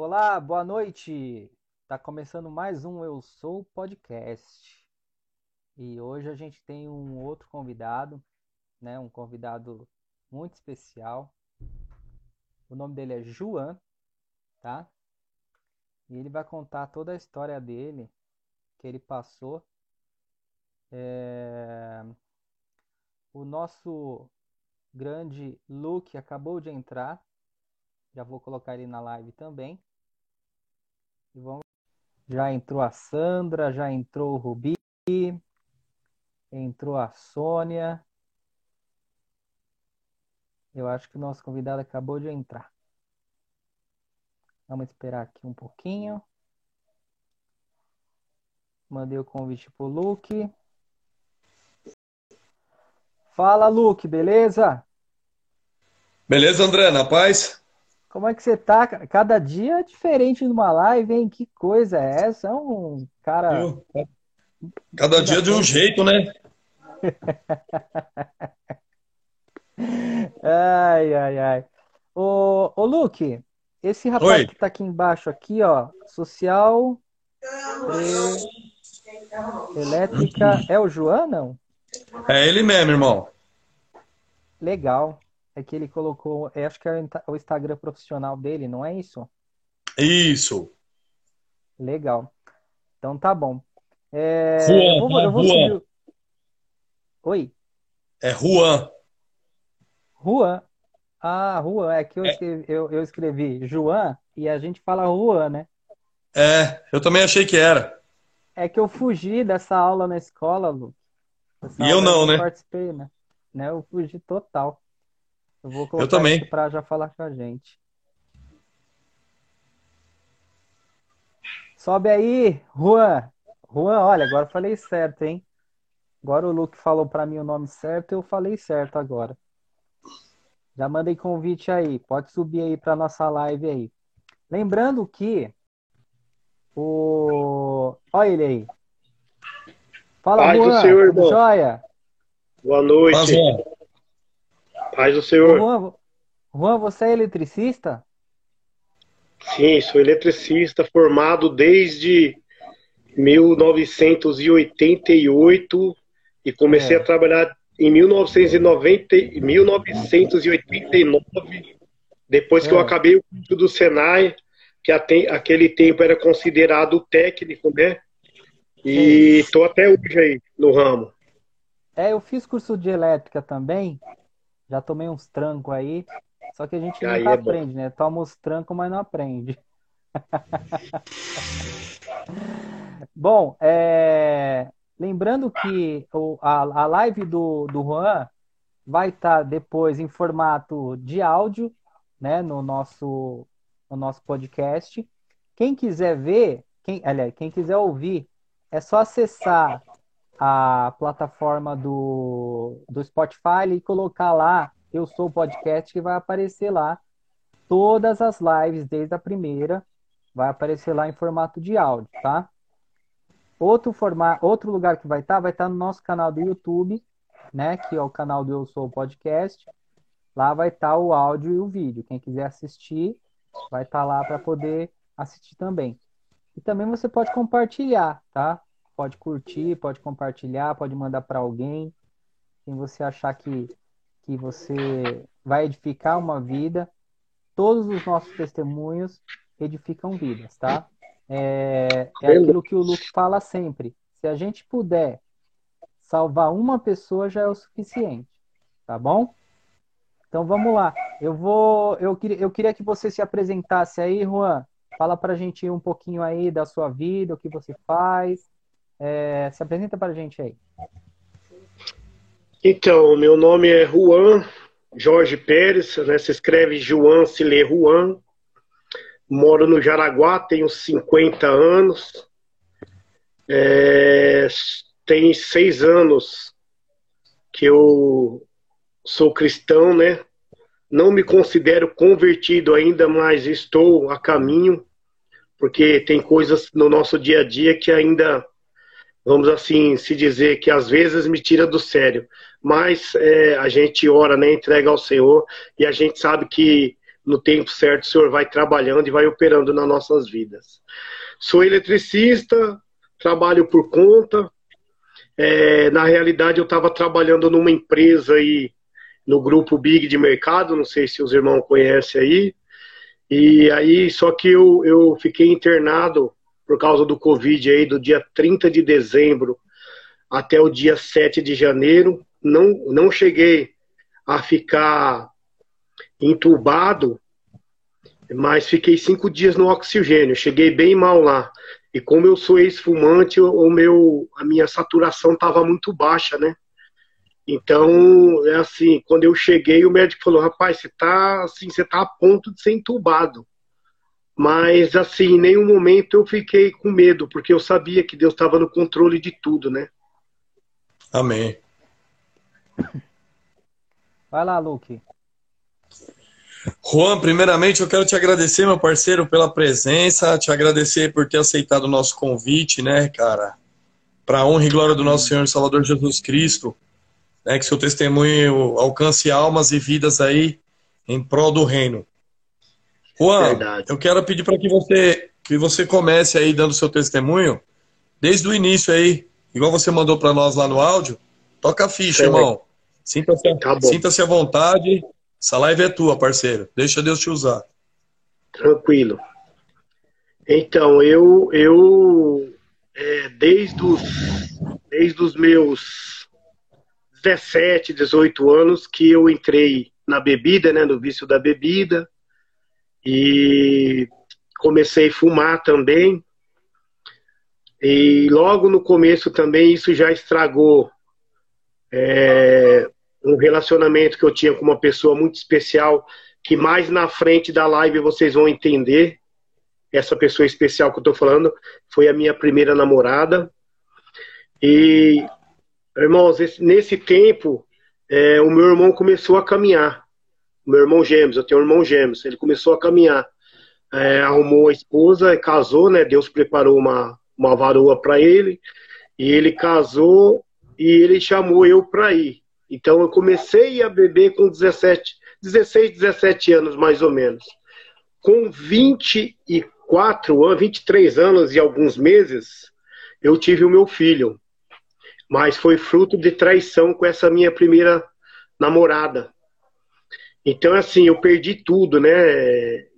Olá, boa noite. Tá começando mais um Eu Sou Podcast. E hoje a gente tem um outro convidado, né? Um convidado muito especial. O nome dele é João, tá? E ele vai contar toda a história dele, que ele passou. É... O nosso grande Luke acabou de entrar. Já vou colocar ele na live também. E vamos... Já entrou a Sandra, já entrou o Rubi, entrou a Sônia. Eu acho que o nosso convidado acabou de entrar. Vamos esperar aqui um pouquinho. Mandei o convite pro Luke. Fala, Luke, beleza? Beleza, André, na paz? Como é que você tá? Cada dia é diferente numa live, hein? Que coisa é essa? É um cara. Viu? Cada dia de um jeito, né? Ai, ai, ai. Ô, ô Luke, esse rapaz Oi. que tá aqui embaixo aqui, ó, social elétrica, é o João, não? É ele mesmo, irmão. Legal. É que ele colocou, é, acho que é o Insta- o Instagram profissional dele, não é isso? Isso. Legal. Então tá bom. É, Juan, eu vou, tá? eu vou Juan. subir. Oi, É Juan. Juan. Ah, Juan, é que eu É. escrevi, eu, eu escrevi João e a gente fala Juan, né? É, eu também achei que era. É que eu fugi dessa aula na escola, Lu. Essa E eu não, né? participei, né? Né, Eu fugi total. Eu vou colocar também. isso pra já falar com a gente. Sobe aí, Juan. Juan, olha, agora eu falei certo, hein? Agora o Luke falou pra mim o nome certo, eu falei certo agora. Já mandei convite aí. Pode subir aí pra nossa live aí. Lembrando que o. Olha ele aí. Fala, do Juan. Senhor, Tudo irmão. jóia? Boa noite. Mas, Juan, Paz do Senhor. Juan, Juan, você é eletricista? Sim, sou eletricista formado desde 1988 e comecei É. a trabalhar em 1990, e 1989, depois que eu É. acabei o curso do Senai, que até aquele tempo era considerado técnico, né? E estou até hoje aí no ramo. É, eu fiz curso de elétrica também. Já tomei uns trancos aí. Só que a gente Aí nunca é bom. aprende, né? Toma os trancos, mas não aprende. Bom, é, lembrando que o- a, a live do, do Juan vai estar depois em formato de áudio, né, no nosso, no nosso podcast. Quem quiser ver, quem, aliás, quem quiser ouvir, é só acessar a plataforma do, do Spotify e colocar lá Eu Sou o Podcast, que vai aparecer lá todas as lives, desde a primeira, vai aparecer lá em formato de áudio, tá? Outro, forma, outro lugar que vai estar, vai estar no nosso canal do YouTube, né? Que é o canal do Eu Sou o Podcast. Lá vai estar o áudio e o vídeo. Quem quiser assistir, vai estar lá para poder assistir também. E também você pode compartilhar, tá? Pode curtir, pode compartilhar, pode mandar para alguém. Quem você achar que, que você vai edificar uma vida. Todos os nossos testemunhos edificam vidas, tá? É, é aquilo que o Luke fala sempre. Se a gente puder salvar uma pessoa, já é o suficiente, tá bom? Então vamos lá. Eu vou, eu queria, eu queria que você se apresentasse aí, Juan. Fala pra gente um pouquinho aí da sua vida, o que você faz. É, se apresenta pra gente aí. Então, meu nome é Juan Jorge Pérez, né? Se escreve Juan, se lê Juan. Moro no Jaraguá, tenho 50 anos. É, tem seis anos que eu sou cristão, né? Não me considero convertido ainda, mas estou a caminho, porque tem coisas no nosso dia a dia que ainda, vamos assim se dizer, que às vezes me tira do sério. Mas é, a gente ora, né? Entrega ao Senhor e a gente sabe que no tempo certo o Senhor vai trabalhando e vai operando nas nossas vidas. Sou eletricista, trabalho por conta. É, na realidade, eu estava trabalhando numa empresa aí no grupo Big de mercado, não sei se os irmãos conhecem aí. E aí, só que eu, eu fiquei internado por causa do Covid aí do dia 30 de dezembro até o dia 7 de janeiro. Não, não cheguei a ficar entubado, mas fiquei cinco dias no oxigênio. Cheguei bem mal lá. E como eu sou ex-fumante, o meu, a minha saturação estava muito baixa, né? Então, é assim, quando eu cheguei, o médico falou, rapaz, você tá assim, você tá a ponto de ser entubado. Mas, assim, em nenhum momento eu fiquei com medo, porque eu sabia que Deus estava no controle de tudo, né? Amém. Vai lá, Luke. Juan, primeiramente eu quero te agradecer, meu parceiro, pela presença, te agradecer por ter aceitado o nosso convite, né, cara? Para honra e glória do nosso Senhor e Salvador Jesus Cristo né, que seu testemunho alcance almas e vidas aí em prol do reino. Juan, Verdade. eu quero pedir para que você que você comece aí dando seu testemunho desde o início aí, igual você mandou para nós lá no áudio. Toca a ficha, irmão. Sinta-se tá sinta à vontade. Essa live é tua, parceiro. Deixa Deus te usar. Tranquilo. Então, eu, eu é, desde, os, desde os meus 17, 18 anos que eu entrei na bebida, né, no vício da bebida, e comecei a fumar também. E logo no começo também isso já estragou é, um relacionamento que eu tinha com uma pessoa muito especial, que mais na frente da live vocês vão entender. Essa pessoa especial que eu tô falando foi a minha primeira namorada. E Irmãos, esse, nesse tempo, é, o meu irmão começou a caminhar. Meu irmão gêmeos, eu tenho um irmão gêmeos, ele começou a caminhar. É, arrumou a esposa, casou, né? Deus preparou uma, uma varoa para ele. E ele casou e ele chamou eu para ir. Então eu comecei a beber com 17, 16, 17 anos mais ou menos. Com 24 anos, 23 anos e alguns meses, eu tive o meu filho mas foi fruto de traição com essa minha primeira namorada. Então, assim, eu perdi tudo, né?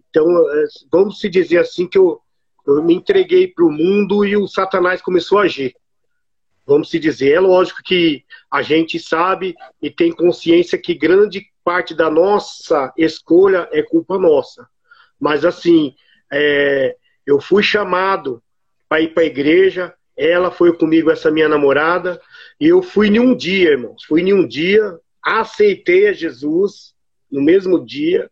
Então, é, vamos se dizer assim que eu, eu me entreguei para o mundo e o Satanás começou a agir. Vamos se dizer. É lógico que a gente sabe e tem consciência que grande parte da nossa escolha é culpa nossa. Mas, assim, é, eu fui chamado para ir para a igreja, ela foi comigo, essa minha namorada, e eu fui em um dia, irmãos. Fui em um dia, aceitei a Jesus no mesmo dia.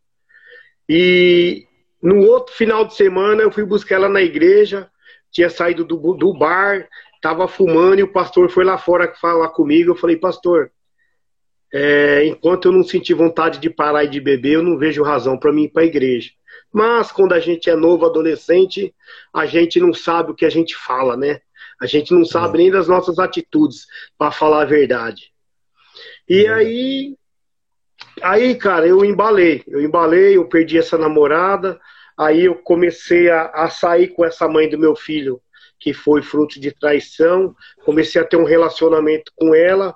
E no outro final de semana eu fui buscar ela na igreja, tinha saído do, do bar, estava fumando e o pastor foi lá fora falar comigo. Eu falei, pastor, é, enquanto eu não sentir vontade de parar e de beber, eu não vejo razão para mim ir para a igreja. Mas quando a gente é novo, adolescente, a gente não sabe o que a gente fala, né? A gente não sabe nem das nossas atitudes, para falar a verdade. E aí, aí, cara, eu embalei. Eu embalei, eu perdi essa namorada. Aí eu comecei a, a sair com essa mãe do meu filho, que foi fruto de traição. Comecei a ter um relacionamento com ela.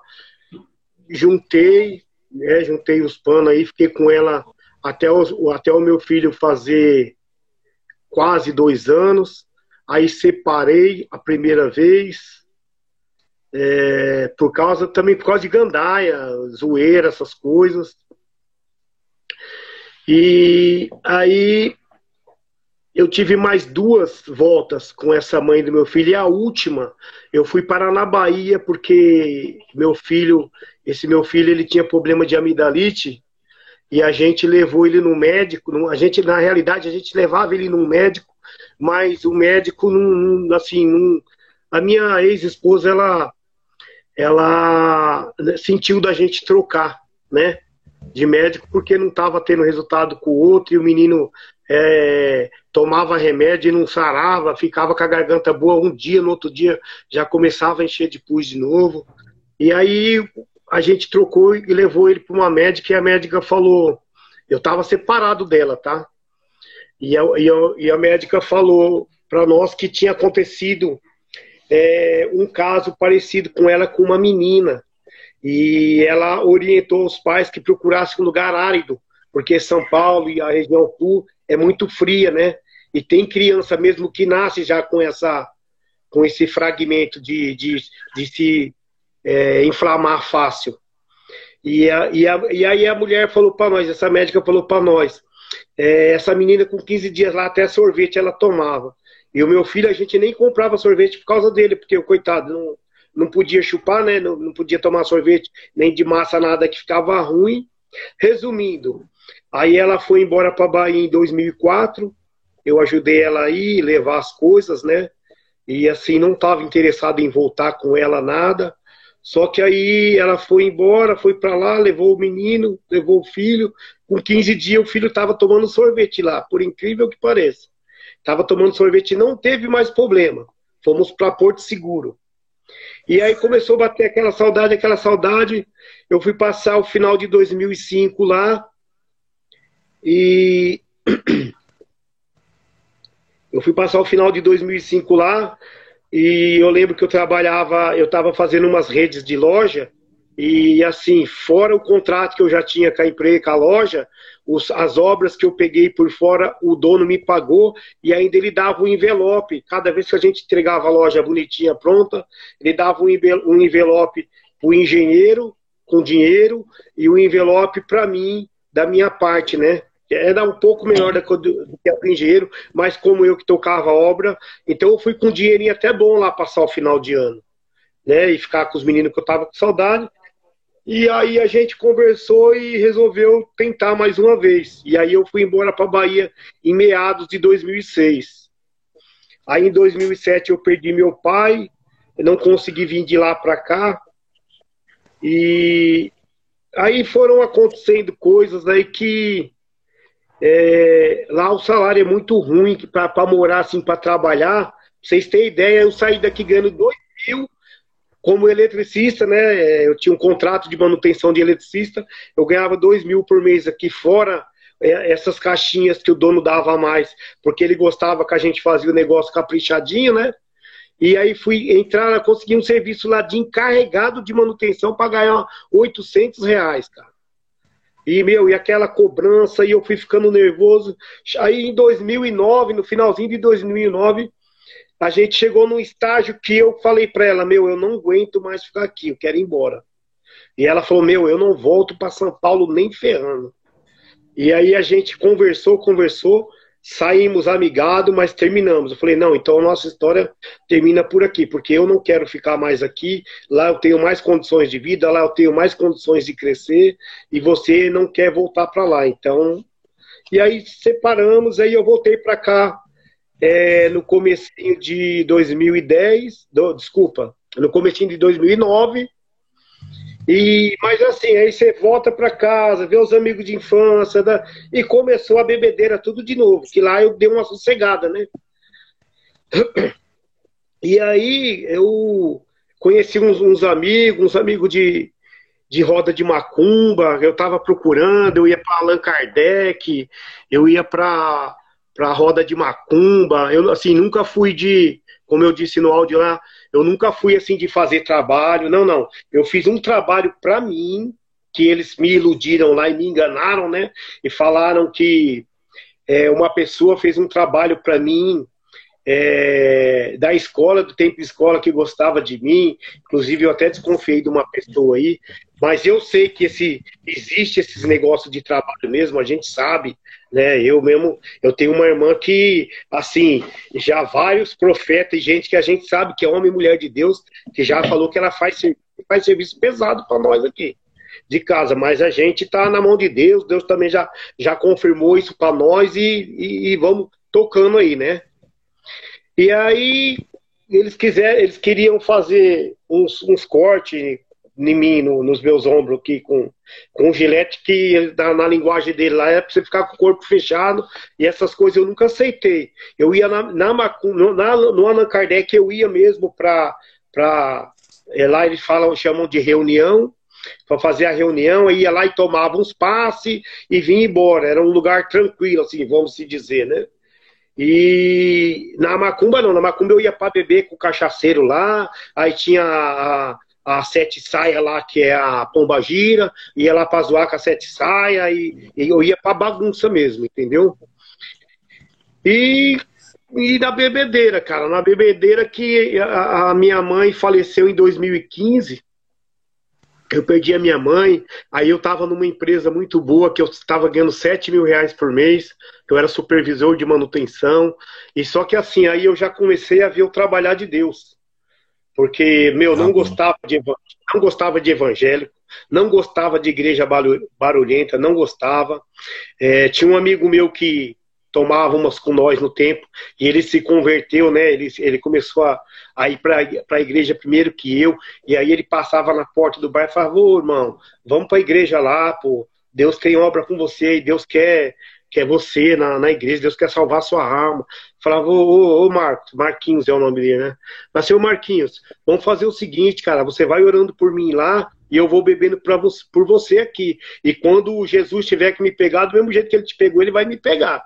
Juntei, né, juntei os panos aí, fiquei com ela até, o até o meu filho fazer quase dois anos. Aí separei a primeira vez, é, por causa também por causa de gandaia, zoeira, essas coisas. E aí eu tive mais duas voltas com essa mãe do meu filho e a última eu fui parar na Bahia porque meu filho, esse meu filho, ele tinha problema de amidalite e a gente levou ele no médico. A gente na realidade a gente levava ele no médico mas o médico não, assim, não, a minha ex-esposa ela ela sentiu da gente trocar, né, de médico porque não estava tendo resultado com o outro e o menino é, tomava remédio e não sarava, ficava com a garganta boa um dia, no outro dia já começava a encher de pus de novo. E aí a gente trocou e levou ele para uma médica e a médica falou: Eu estava separado dela, tá? E a, e a, e a médica falou para nós que tinha acontecido é, um caso parecido com ela com uma menina. E ela orientou os pais que procurassem um lugar árido, porque São Paulo e a região sul é muito fria, né? E tem criança mesmo que nasce já com essa com esse fragmento de, de, de se é, inflamar fácil. E, a, e, a, e, aí a mulher falou para nós, essa médica falou para nós, é, essa menina com 15 dias lá, até sorvete ela tomava. E o meu filho, a gente nem comprava sorvete por causa dele, porque o coitado não, não podia chupar, né? Não, não podia tomar sorvete, nem de massa, nada, que ficava ruim. Resumindo, aí ela foi embora para Bahia em 2004. Eu ajudei ela aí, levar as coisas, né? E assim, não estava interessado em voltar com ela nada. Só que aí ela foi embora, foi para lá, levou o menino, levou o filho. Com 15 dias o filho estava tomando sorvete lá, por incrível que pareça. Estava tomando sorvete, não teve mais problema. Fomos para Porto Seguro. E aí começou a bater aquela saudade, aquela saudade. Eu fui passar o final de 2005 lá. E eu fui passar o final de 2005 lá. E eu lembro que eu trabalhava, eu estava fazendo umas redes de loja, e assim, fora o contrato que eu já tinha com a empresa, com a loja, os, as obras que eu peguei por fora, o dono me pagou e ainda ele dava um envelope. Cada vez que a gente entregava a loja bonitinha, pronta, ele dava um envelope para o engenheiro com dinheiro e um envelope para mim, da minha parte, né? era um pouco melhor do que o engenheiro, mas como eu que tocava a obra, então eu fui com um dinheirinho até bom lá passar o final de ano, né? E ficar com os meninos que eu tava com saudade. E aí a gente conversou e resolveu tentar mais uma vez. E aí eu fui embora para Bahia em meados de 2006. Aí em 2007 eu perdi meu pai, não consegui vir de lá para cá. E aí foram acontecendo coisas aí que é, lá o salário é muito ruim para morar assim, para trabalhar. Pra vocês terem ideia, eu saí daqui ganhando 2 mil como eletricista, né? É, eu tinha um contrato de manutenção de eletricista, eu ganhava 2 mil por mês aqui fora é, essas caixinhas que o dono dava a mais, porque ele gostava que a gente fazia o negócio caprichadinho, né? E aí fui entrar, consegui um serviço lá de encarregado de manutenção para ganhar 800 reais, cara. E, meu, e aquela cobrança, e eu fui ficando nervoso. Aí em 2009, no finalzinho de 2009, a gente chegou num estágio que eu falei para ela, meu, eu não aguento mais ficar aqui, eu quero ir embora. E ela falou, meu, eu não volto para São Paulo nem ferrando. E aí a gente conversou, conversou, saímos amigados, mas terminamos. Eu falei, não, então a nossa história termina por aqui, porque eu não quero ficar mais aqui. Lá eu tenho mais condições de vida, lá eu tenho mais condições de crescer, e você não quer voltar para lá. Então, e aí separamos, aí eu voltei para cá é, no comecinho de 2010, do, desculpa, no comecinho de 2009. E, mas assim, aí você volta para casa, vê os amigos de infância, da, e começou a bebedeira tudo de novo, que lá eu dei uma sossegada, né? E aí eu conheci uns, uns amigos, uns amigos de, de roda de macumba, eu estava procurando, eu ia para Allan Kardec, eu ia para para roda de macumba, eu assim nunca fui de, como eu disse no áudio lá, eu nunca fui assim de fazer trabalho, não, não. Eu fiz um trabalho para mim, que eles me iludiram lá e me enganaram, né? E falaram que é, uma pessoa fez um trabalho para mim é, da escola, do tempo de escola, que gostava de mim. Inclusive, eu até desconfiei de uma pessoa aí. Mas eu sei que esse, existe esses negócios de trabalho mesmo, a gente sabe né? Eu mesmo, eu tenho uma irmã que, assim, já vários profetas e gente que a gente sabe que é homem e mulher de Deus, que já falou que ela faz, faz serviço pesado para nós aqui de casa, mas a gente está na mão de Deus, Deus também já, já confirmou isso para nós e, e, e, vamos tocando aí, né? E aí eles quiser, eles queriam fazer uns, uns cortes em mim, no, nos meus ombros aqui, com, com um gilete que na, na, linguagem dele lá é pra você ficar com o corpo fechado, e essas coisas eu nunca aceitei. Eu ia na, na, na no Allan Kardec, eu ia mesmo pra. pra é, lá eles falam, chamam de reunião, para fazer a reunião, ia lá e tomava uns passes e vinha embora. Era um lugar tranquilo, assim, vamos se dizer, né? E na Macumba não, na Macumba eu ia para beber com o cachaceiro lá, aí tinha a, a Sete Saia lá, que é a Pomba Gira, ia lá pra zoar com a Sete Saia, e, e eu ia pra bagunça mesmo, entendeu? E, e na bebedeira, cara, na bebedeira que a, a minha mãe faleceu em 2015, eu perdi a minha mãe, aí eu estava numa empresa muito boa, que eu estava ganhando 7 mil reais por mês, eu era supervisor de manutenção, e só que assim, aí eu já comecei a ver o trabalhar de Deus. Porque, meu, não gostava de, não gostava de evangélico, não gostava de igreja barulhenta, não gostava. É, tinha um amigo meu que tomava umas com nós no tempo, e ele se converteu, né? Ele, ele começou a, a ir para a igreja primeiro que eu, e aí ele passava na porta do bar e falava, ô irmão, vamos para a igreja lá, pô, Deus tem obra com você, e Deus quer que é você na, na igreja, Deus quer salvar a sua alma. Falava, ô, ô, ô Marcos, Marquinhos é o nome dele, né? Mas, seu Marquinhos, vamos fazer o seguinte, cara, você vai orando por mim lá e eu vou bebendo pra por você aqui. E quando Jesus tiver que me pegar, do mesmo jeito que ele te pegou, ele vai me pegar.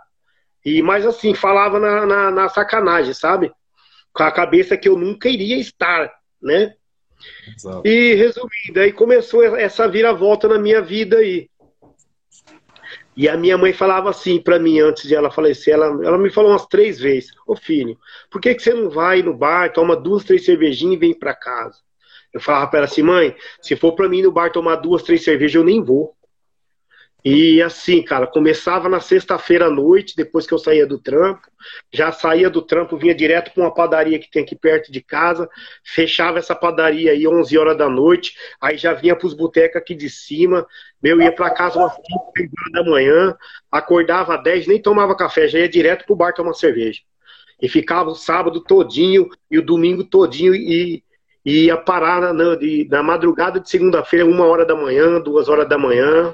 E mais assim, falava na, na, na sacanagem, sabe? Com a cabeça que eu nunca iria estar, né? Exato. E resumindo, aí começou essa viravolta na minha vida aí. E a minha mãe falava assim para mim antes de ela falecer, ela, ela me falou umas três vezes: Ô filho, por que, que você não vai no bar, toma duas, três cervejinhas e vem para casa? Eu falava para ela assim: mãe, se for para mim no bar tomar duas, três cervejas, eu nem vou. E assim, cara, começava na sexta-feira à noite, depois que eu saía do trampo. Já saía do trampo, vinha direto para uma padaria que tem aqui perto de casa, fechava essa padaria aí 11 horas da noite, aí já vinha para os botecos aqui de cima. Meu, ia para casa umas 5, horas da manhã, acordava às 10, nem tomava café, já ia direto pro bar tomar cerveja. E ficava o sábado todinho e o domingo todinho e, e ia parar na, na, na madrugada de segunda-feira, uma hora da manhã, duas horas da manhã.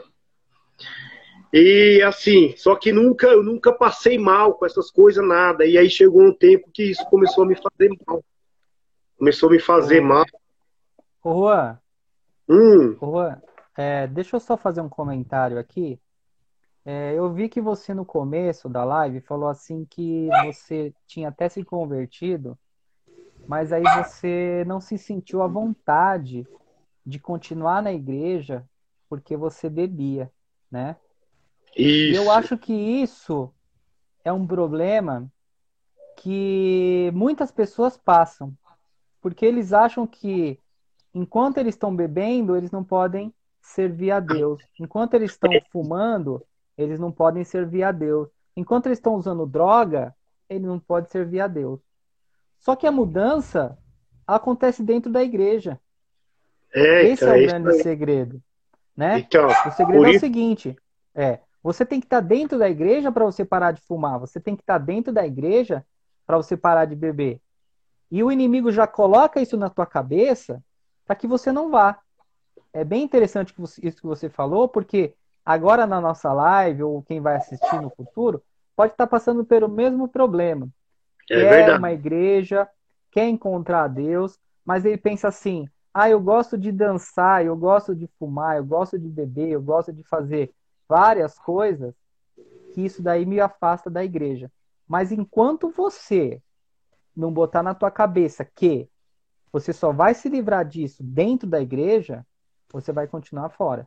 E assim, só que nunca, eu nunca passei mal com essas coisas, nada. E aí chegou um tempo que isso começou a me fazer mal. Começou a me fazer mal. Ô Juan, hum. Ô Juan é, deixa eu só fazer um comentário aqui. É, eu vi que você no começo da live falou assim que você tinha até se convertido, mas aí você não se sentiu à vontade de continuar na igreja porque você bebia, né? Isso. Eu acho que isso é um problema que muitas pessoas passam, porque eles acham que enquanto eles estão bebendo, eles não podem servir a Deus. Enquanto eles estão fumando, eles não podem servir a Deus. Enquanto eles estão usando droga, eles não podem servir a Deus. Só que a mudança acontece dentro da igreja. É, Esse então, é o grande segredo. Né? Então, o segredo é o seguinte: é, você tem que estar dentro da igreja para você parar de fumar. Você tem que estar dentro da igreja para você parar de beber. E o inimigo já coloca isso na tua cabeça para que você não vá. É bem interessante isso que você falou, porque agora na nossa live, ou quem vai assistir no futuro, pode estar passando pelo mesmo problema. É quer verdade. uma igreja, quer encontrar Deus, mas ele pensa assim: ah, eu gosto de dançar, eu gosto de fumar, eu gosto de beber, eu gosto de fazer várias coisas que isso daí me afasta da igreja. Mas enquanto você não botar na tua cabeça que você só vai se livrar disso dentro da igreja, você vai continuar fora.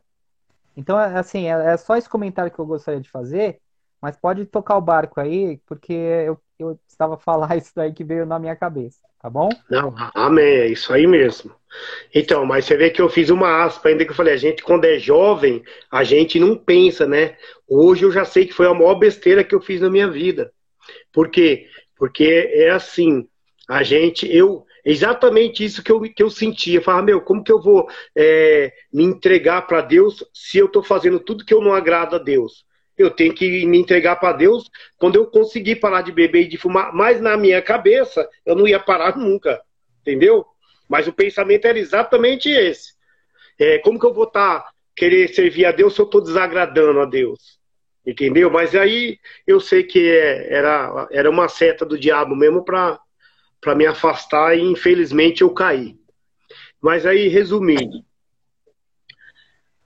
Então, é, assim, é, é só esse comentário que eu gostaria de fazer, mas pode tocar o barco aí, porque eu, eu estava a falar isso daí que veio na minha cabeça, tá bom? Não, amém, é isso aí mesmo. Então, mas você vê que eu fiz uma aspa ainda que eu falei, a gente quando é jovem, a gente não pensa, né? Hoje eu já sei que foi a maior besteira que eu fiz na minha vida. Por quê? Porque é assim, a gente, eu, exatamente isso que eu, que eu sentia. Eu falava, meu, como que eu vou é, me entregar para Deus se eu estou fazendo tudo que eu não agrado a Deus? Eu tenho que me entregar para Deus quando eu conseguir parar de beber e de fumar. Mas na minha cabeça, eu não ia parar nunca. Entendeu? Mas o pensamento era exatamente esse. É, como que eu vou estar tá, querer servir a Deus se eu estou desagradando a Deus? Entendeu? Mas aí eu sei que é, era, era uma seta do diabo mesmo para me afastar e infelizmente eu caí. Mas aí, resumindo,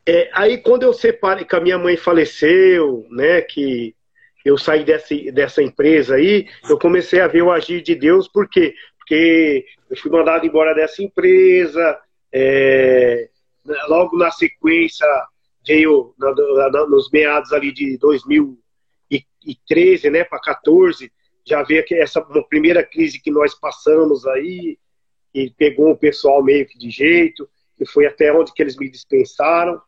é, aí quando eu separei, que a minha mãe faleceu, né, que eu saí dessa, dessa empresa aí, eu comecei a ver o agir de Deus, por quê? Porque eu fui mandado embora dessa empresa, é, logo na sequência veio na, na, nos meados ali de 2013, né, para 14, já veio essa primeira crise que nós passamos aí, e pegou o pessoal meio que de jeito, e foi até onde que eles me dispensaram,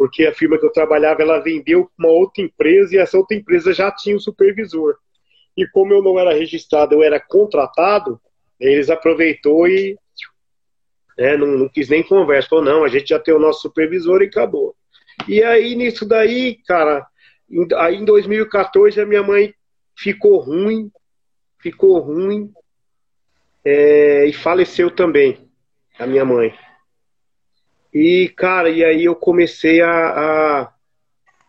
porque a firma que eu trabalhava, ela vendeu uma outra empresa, e essa outra empresa já tinha um supervisor. E como eu não era registrado, eu era contratado, eles aproveitou e né, não, não quis nem conversa. Falou, não, a gente já tem o nosso supervisor e acabou. E aí, nisso daí, cara, aí em 2014 a minha mãe ficou ruim, ficou ruim é, e faleceu também, a minha mãe. E, cara, e aí eu comecei a. a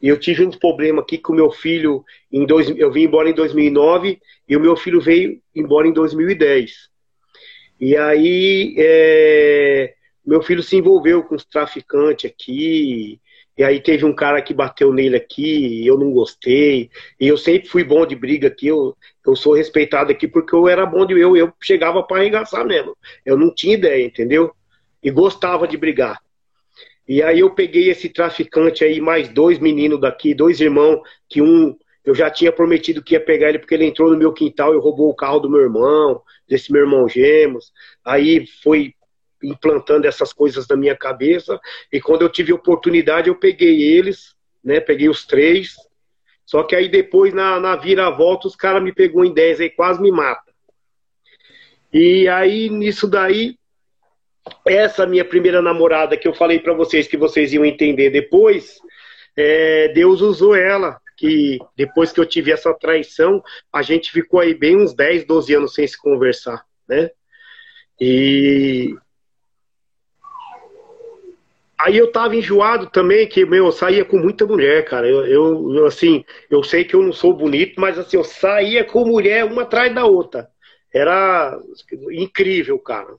eu tive um problema aqui com o meu filho. Em dois, eu vim embora em 2009 e o meu filho veio embora em 2010. E aí, é, meu filho se envolveu com os traficantes aqui. E aí teve um cara que bateu nele aqui, e eu não gostei. E eu sempre fui bom de briga aqui, eu, eu sou respeitado aqui porque eu era bom de eu, eu chegava para arregaçar mesmo. Eu não tinha ideia, entendeu? E gostava de brigar. E aí eu peguei esse traficante aí, mais dois meninos daqui, dois irmãos, que um eu já tinha prometido que ia pegar ele porque ele entrou no meu quintal e roubou o carro do meu irmão, desse meu irmão Gemos. Aí foi implantando essas coisas na minha cabeça. E quando eu tive oportunidade, eu peguei eles, né? Peguei os três. Só que aí depois, na, na vira-volta, os caras me pegou em 10 aí, quase me mata. E aí, nisso daí, essa minha primeira namorada que eu falei para vocês que vocês iam entender depois, é, Deus usou ela. Que depois que eu tive essa traição, a gente ficou aí bem uns 10, 12 anos sem se conversar, né? E Aí eu tava enjoado também, que, meu, eu saía com muita mulher, cara. Eu, eu, assim, eu sei que eu não sou bonito, mas assim, eu saía com mulher uma atrás da outra. Era incrível, cara.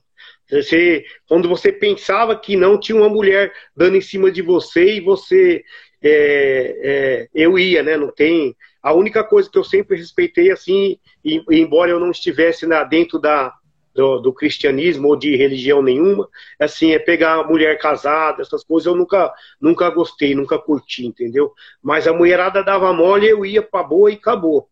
Você, quando você pensava que não tinha uma mulher dando em cima de você e você. É, é, eu ia, né? Não tem. A única coisa que eu sempre respeitei, assim, e, embora eu não estivesse na, dentro da, do, do, cristianismo ou de religião nenhuma, assim, é pegar mulher casada, essas coisas eu nunca, nunca gostei, nunca curti, entendeu? Mas a mulherada dava mole, eu ia pra boa e acabou.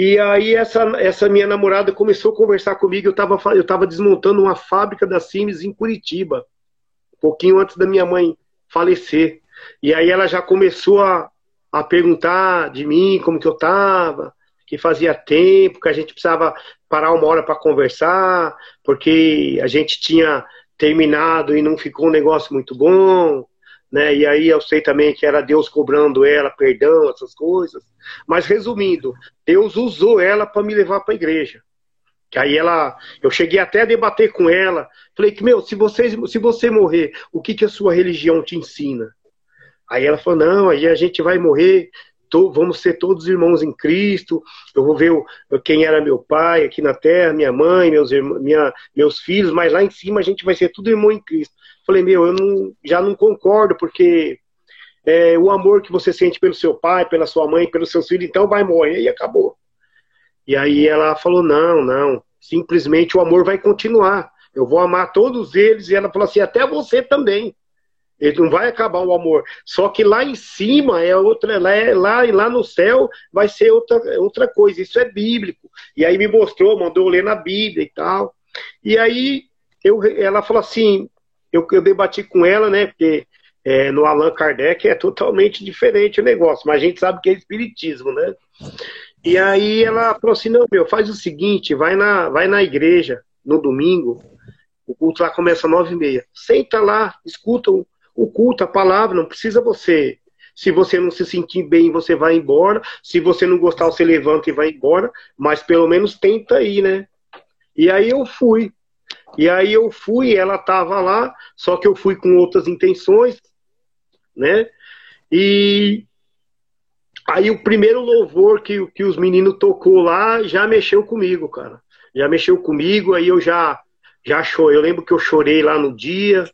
E aí essa, essa minha namorada começou a conversar comigo, eu estava eu tava desmontando uma fábrica da Sims em Curitiba, um pouquinho antes da minha mãe falecer. E aí ela já começou a, a perguntar de mim, como que eu estava, que fazia tempo, que a gente precisava parar uma hora para conversar, porque a gente tinha terminado e não ficou um negócio muito bom né? E aí eu sei também que era Deus cobrando ela perdão, essas coisas. Mas resumindo, Deus usou ela para me levar para a igreja. Que aí ela, eu cheguei até a debater com ela. Falei que meu, se você se você morrer, o que que a sua religião te ensina? Aí ela falou: "Não, aí a gente vai morrer vamos ser todos irmãos em Cristo. Eu vou ver o, quem era meu pai aqui na terra, minha mãe, meus, minha, meus filhos, mas lá em cima a gente vai ser tudo irmão em Cristo. Falei, meu, eu não, já não concordo, porque é, o amor que você sente pelo seu pai, pela sua mãe, pelos seus filhos, então vai morrer e acabou. E aí ela falou: não, não, simplesmente o amor vai continuar. Eu vou amar todos eles. E ela falou assim: até você também. Ele não vai acabar o amor. Só que lá em cima é outra, lá, é, lá, lá no céu vai ser outra, outra coisa. Isso é bíblico. E aí me mostrou, mandou ler na Bíblia e tal. E aí eu, ela falou assim, eu, eu debati com ela, né? Porque é, no Allan Kardec é totalmente diferente o negócio, mas a gente sabe que é espiritismo, né? E aí ela falou assim, não, meu, faz o seguinte, vai na, vai na igreja no domingo, o culto lá começa às nove e meia. Senta lá, escuta o, o culto, a palavra, não precisa você. Se você não se sentir bem, você vai embora. Se você não gostar, você levanta e vai embora. Mas pelo menos tenta aí, né? E aí eu fui. E aí eu fui, ela estava lá, só que eu fui com outras intenções, né? E aí o primeiro louvor que, que os meninos tocou lá já mexeu comigo, cara. Já mexeu comigo, aí eu já já chorei. Eu lembro que eu chorei lá no dia,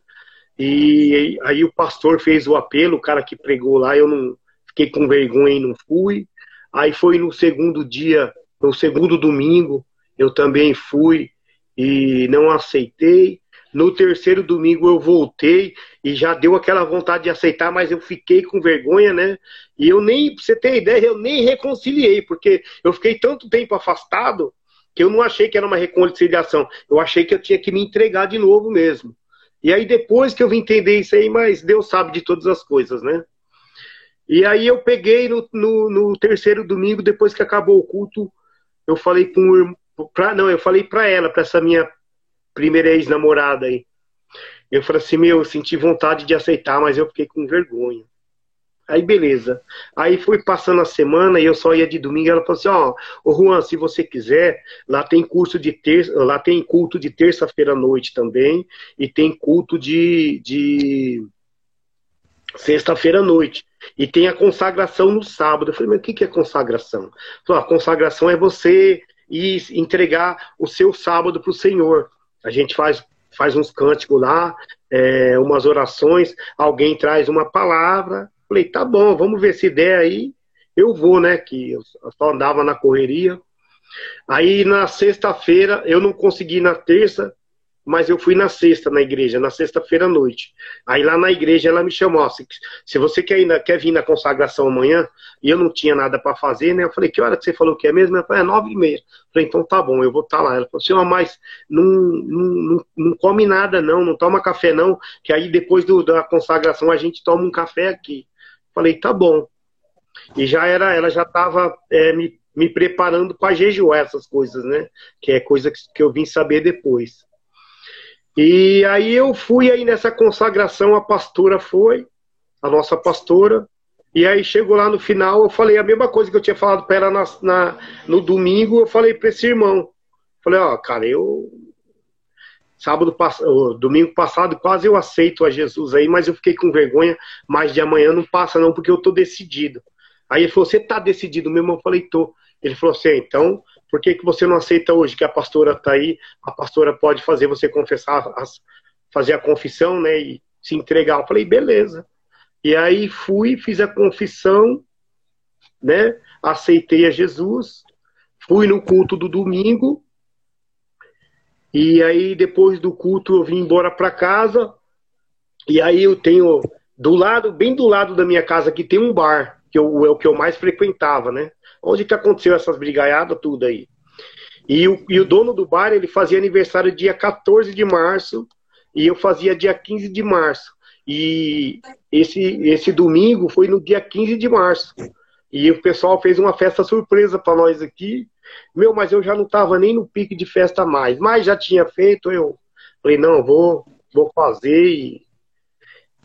E aí o pastor fez o apelo, o cara que pregou lá, eu não fiquei com vergonha e não fui. Aí foi no segundo dia, no segundo domingo, eu também fui e não aceitei. No terceiro domingo eu voltei e já deu aquela vontade de aceitar, mas eu fiquei com vergonha, né? E eu nem, você ter ideia, eu nem reconciliei, porque eu fiquei tanto tempo afastado que eu não achei que era uma reconciliação. Eu achei que eu tinha que me entregar de novo mesmo. E aí depois que eu vim entender isso aí, mas Deus sabe de todas as coisas, né? E aí eu peguei no, no, no terceiro domingo, depois que acabou o culto, eu falei com pra, não, eu falei para ela, para essa minha primeira ex-namorada aí. Eu falei assim, meu, eu senti vontade de aceitar, mas eu fiquei com vergonha. Aí beleza. Aí foi passando a semana e eu só ia de domingo. Ela falou assim: Ó, oh, Juan, se você quiser, lá tem curso de terça, lá tem culto de terça-feira à noite também, e tem culto de, de sexta-feira à noite. E tem a consagração no sábado. Eu falei, mas o que é consagração? Falei, a consagração é você ir entregar o seu sábado para o Senhor. A gente faz, faz uns cânticos lá, é, umas orações, alguém traz uma palavra. Falei, tá bom, vamos ver se der aí. Eu vou, né? Que eu só andava na correria. Aí na sexta-feira, eu não consegui na terça, mas eu fui na sexta na igreja, na sexta-feira à noite. Aí lá na igreja ela me chamou, se, se você quer, ir na, quer vir na consagração amanhã, e eu não tinha nada para fazer, né? Eu falei, que hora que você falou que é mesmo? Ela falou, é nove e meia. Eu falei, então tá bom, eu vou estar tá lá. Ela falou assim, oh, mas não, não, não, não, come nada não, não toma café não, que aí depois do, da consagração a gente toma um café aqui. Eu falei, tá bom. E já era, ela já estava é, me, me preparando para jejuar essas coisas, né? Que é coisa que, que eu vim saber depois. E aí eu fui aí nessa consagração, a pastora foi, a nossa pastora, e aí chegou lá no final, eu falei a mesma coisa que eu tinha falado para ela na, na, no domingo, eu falei para esse irmão. Falei, ó, cara, eu sábado domingo passado quase eu aceito a Jesus aí, mas eu fiquei com vergonha, mas de amanhã não passa não, porque eu tô decidido. Aí ele falou, você tá decidido mesmo? Eu falei, tô. Ele falou assim, então por que, que você não aceita hoje que a pastora está aí? A pastora pode fazer você confessar, as, fazer a confissão, né? E se entregar. Eu falei, beleza. E aí fui, fiz a confissão, né? Aceitei a Jesus, fui no culto do domingo. E aí depois do culto eu vim embora para casa. E aí eu tenho do lado, bem do lado da minha casa aqui tem um bar, que eu, é o que eu mais frequentava, né? Onde que aconteceu essas brigaiadas, tudo aí? E o, e o dono do bar, ele fazia aniversário dia 14 de março, e eu fazia dia 15 de março. E esse, esse domingo foi no dia 15 de março. E o pessoal fez uma festa surpresa para nós aqui. Meu, mas eu já não estava nem no pique de festa mais. Mas já tinha feito, eu falei, não, vou, vou fazer. E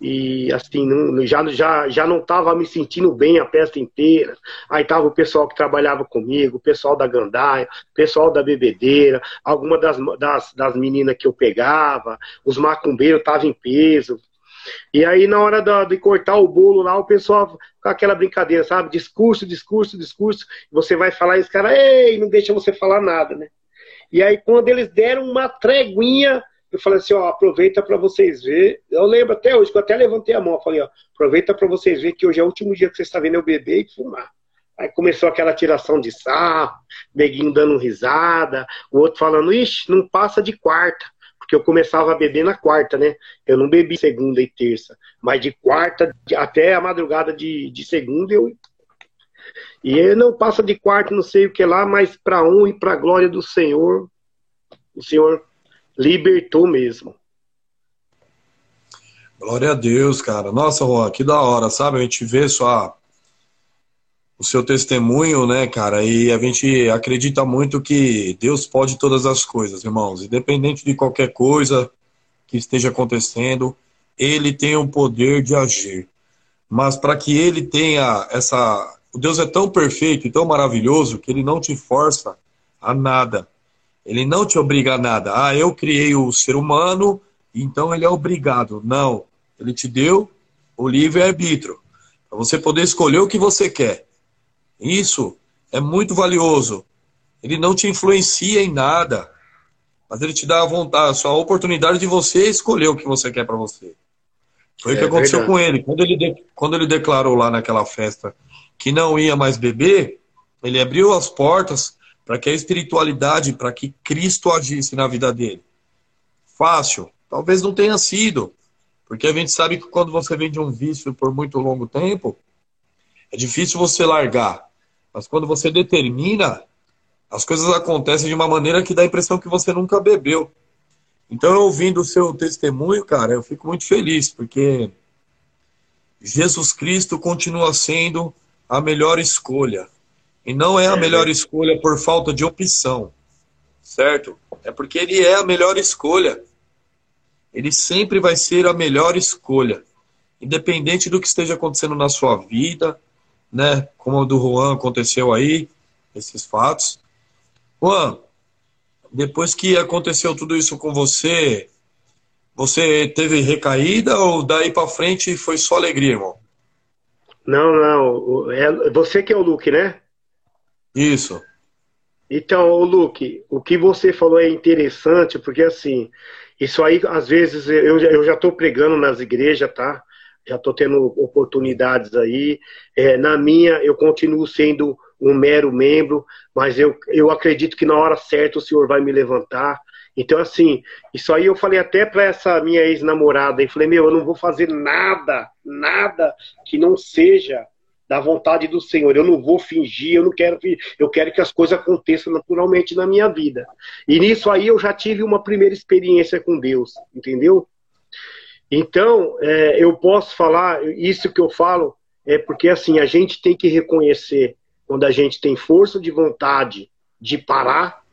e assim, não, já, já, já não estava me sentindo bem a festa inteira. Aí tava o pessoal que trabalhava comigo, o pessoal da gandaia, o pessoal da bebedeira, alguma das, das, das meninas que eu pegava, os macumbeiros estavam em peso. E aí, na hora da, de cortar o bolo lá, o pessoal com aquela brincadeira, sabe? Discurso, discurso, discurso. Você vai falar e os caras, ei, não deixa você falar nada, né? E aí, quando eles deram uma treguinha, eu falei assim, ó, aproveita para vocês ver. Eu lembro até hoje, que eu até levantei a mão, falei, ó, aproveita para vocês ver que hoje é o último dia que vocês estão vendo eu beber e fumar. Aí começou aquela tiração de sarro, neguinho dando risada, o outro falando, ixi, não passa de quarta. Porque eu começava a beber na quarta, né? Eu não bebi segunda e terça. Mas de quarta até a madrugada de, de segunda eu. E não passa de quarta, não sei o que lá, mas para um e para glória do Senhor, o Senhor libertou mesmo. Glória a Deus, cara. Nossa, Juan, que da hora, sabe? A gente vê só o seu testemunho, né, cara? E a gente acredita muito que Deus pode todas as coisas, irmãos. Independente de qualquer coisa que esteja acontecendo, Ele tem o poder de agir. Mas para que Ele tenha essa. O Deus é tão perfeito e tão maravilhoso que Ele não te força a nada. Ele não te obriga a nada. Ah, eu criei o ser humano, então ele é obrigado. Não. Ele te deu o livre-arbítrio. Para você poder escolher o que você quer. Isso é muito valioso. Ele não te influencia em nada. Mas ele te dá a vontade, a oportunidade de você escolher o que você quer para você. Foi o que é aconteceu verdade. com ele. Quando ele, de, quando ele declarou lá naquela festa que não ia mais beber, ele abriu as portas para que a espiritualidade, para que Cristo agisse na vida dele. Fácil? Talvez não tenha sido. Porque a gente sabe que quando você vem de um vício por muito longo tempo, é difícil você largar. Mas quando você determina, as coisas acontecem de uma maneira que dá a impressão que você nunca bebeu. Então, ouvindo o seu testemunho, cara, eu fico muito feliz, porque Jesus Cristo continua sendo a melhor escolha. E não é a melhor escolha por falta de opção, certo? É porque ele é a melhor escolha ele sempre vai ser a melhor escolha, independente do que esteja acontecendo na sua vida, né? Como o do Juan aconteceu aí, esses fatos. Juan, depois que aconteceu tudo isso com você, você teve recaída ou daí para frente foi só alegria, irmão? Não, não. É você que é o Luke, né? Isso. Então, Luke, o que você falou é interessante, porque assim, isso aí, às vezes, eu, eu já estou pregando nas igrejas, tá? Já estou tendo oportunidades aí. É, na minha, eu continuo sendo um mero membro, mas eu, eu acredito que na hora certa o Senhor vai me levantar. Então, assim, isso aí eu falei até para essa minha ex-namorada, e falei, meu, eu não vou fazer nada, nada que não seja da vontade do Senhor. Eu não vou fingir, eu não quero eu quero que as coisas aconteçam naturalmente na minha vida. E nisso aí eu já tive uma primeira experiência com Deus, entendeu? Então, é, eu posso falar, isso que eu falo é porque assim, a gente tem que reconhecer quando a gente tem força de vontade de parar,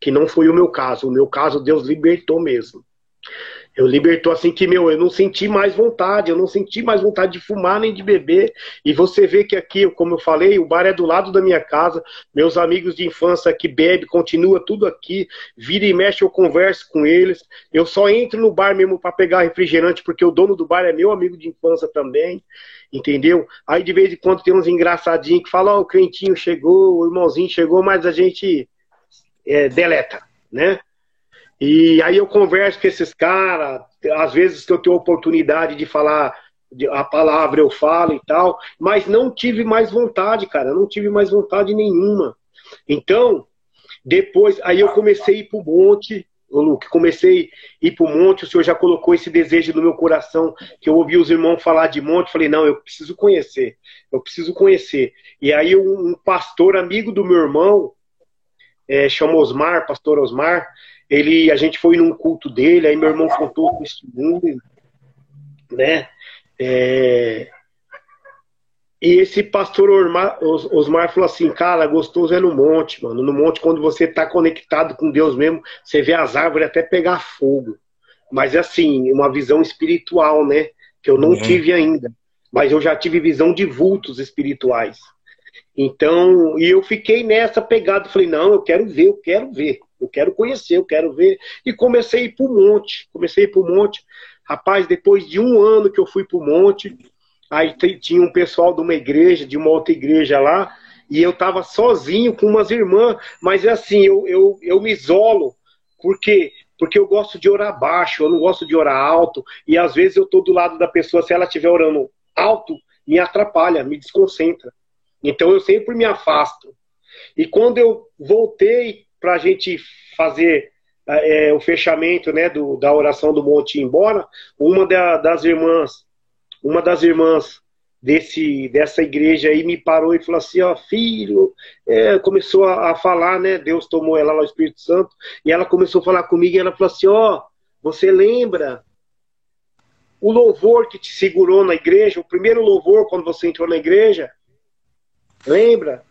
que não foi o meu caso. O meu caso, Deus libertou mesmo. Eu libertou assim que, meu, eu não senti mais vontade, eu não senti mais vontade de fumar nem de beber. E você vê que aqui, como eu falei, o bar é do lado da minha casa, meus amigos de infância que bebe, continua tudo aqui, vira e mexe, eu converso com eles. Eu só entro no bar mesmo para pegar refrigerante, porque o dono do bar é meu amigo de infância também, entendeu? Aí de vez em quando tem uns engraçadinhos que falam, ó, oh, o crentinho chegou, o irmãozinho chegou, mas a gente é, deleta, né? E aí eu converso com esses caras, às vezes que eu tenho oportunidade de falar a palavra eu falo e tal, mas não tive mais vontade, cara, não tive mais vontade nenhuma. Então, depois, aí eu comecei a ir pro monte, ô Luke, comecei a ir pro monte, o senhor já colocou esse desejo no meu coração, que eu ouvi os irmãos falar de monte, falei, não, eu preciso conhecer, eu preciso conhecer. E aí um pastor amigo do meu irmão, é, Osmar, pastor Osmar, ele, a gente foi num culto dele, aí meu irmão contou o testemunho, né? É... E esse pastor Osmar, Osmar falou assim, cara, gostoso é no monte, mano. No monte, quando você tá conectado com Deus mesmo, você vê as árvores até pegar fogo. Mas assim, uma visão espiritual, né? Que eu não uhum. tive ainda. Mas eu já tive visão de vultos espirituais. Então, e eu fiquei nessa pegada, falei, não, eu quero ver, eu quero ver. Eu quero conhecer, eu quero ver. E comecei a ir para o monte. Comecei a ir para o monte. Rapaz, depois de um ano que eu fui para o monte, aí tinha um pessoal de uma igreja, de uma outra igreja lá, e eu estava sozinho com umas irmãs. Mas é assim, eu, eu, eu me isolo. Por quê? Porque eu gosto de orar baixo, eu não gosto de orar alto. E às vezes eu estou do lado da pessoa, se ela estiver orando alto, me atrapalha, me desconcentra. Então eu sempre me afasto. E quando eu voltei para a gente fazer é, o fechamento né, do, da oração do monte embora, uma da, das irmãs, uma das irmãs desse, dessa igreja aí me parou e falou assim, ó, filho, é, começou a, a, falar, né? Deus tomou ela lá, o Espírito Santo, e ela começou a falar comigo e ela falou assim, ó, você lembra o louvor que te segurou na igreja, o primeiro louvor quando você entrou na igreja? Lembra?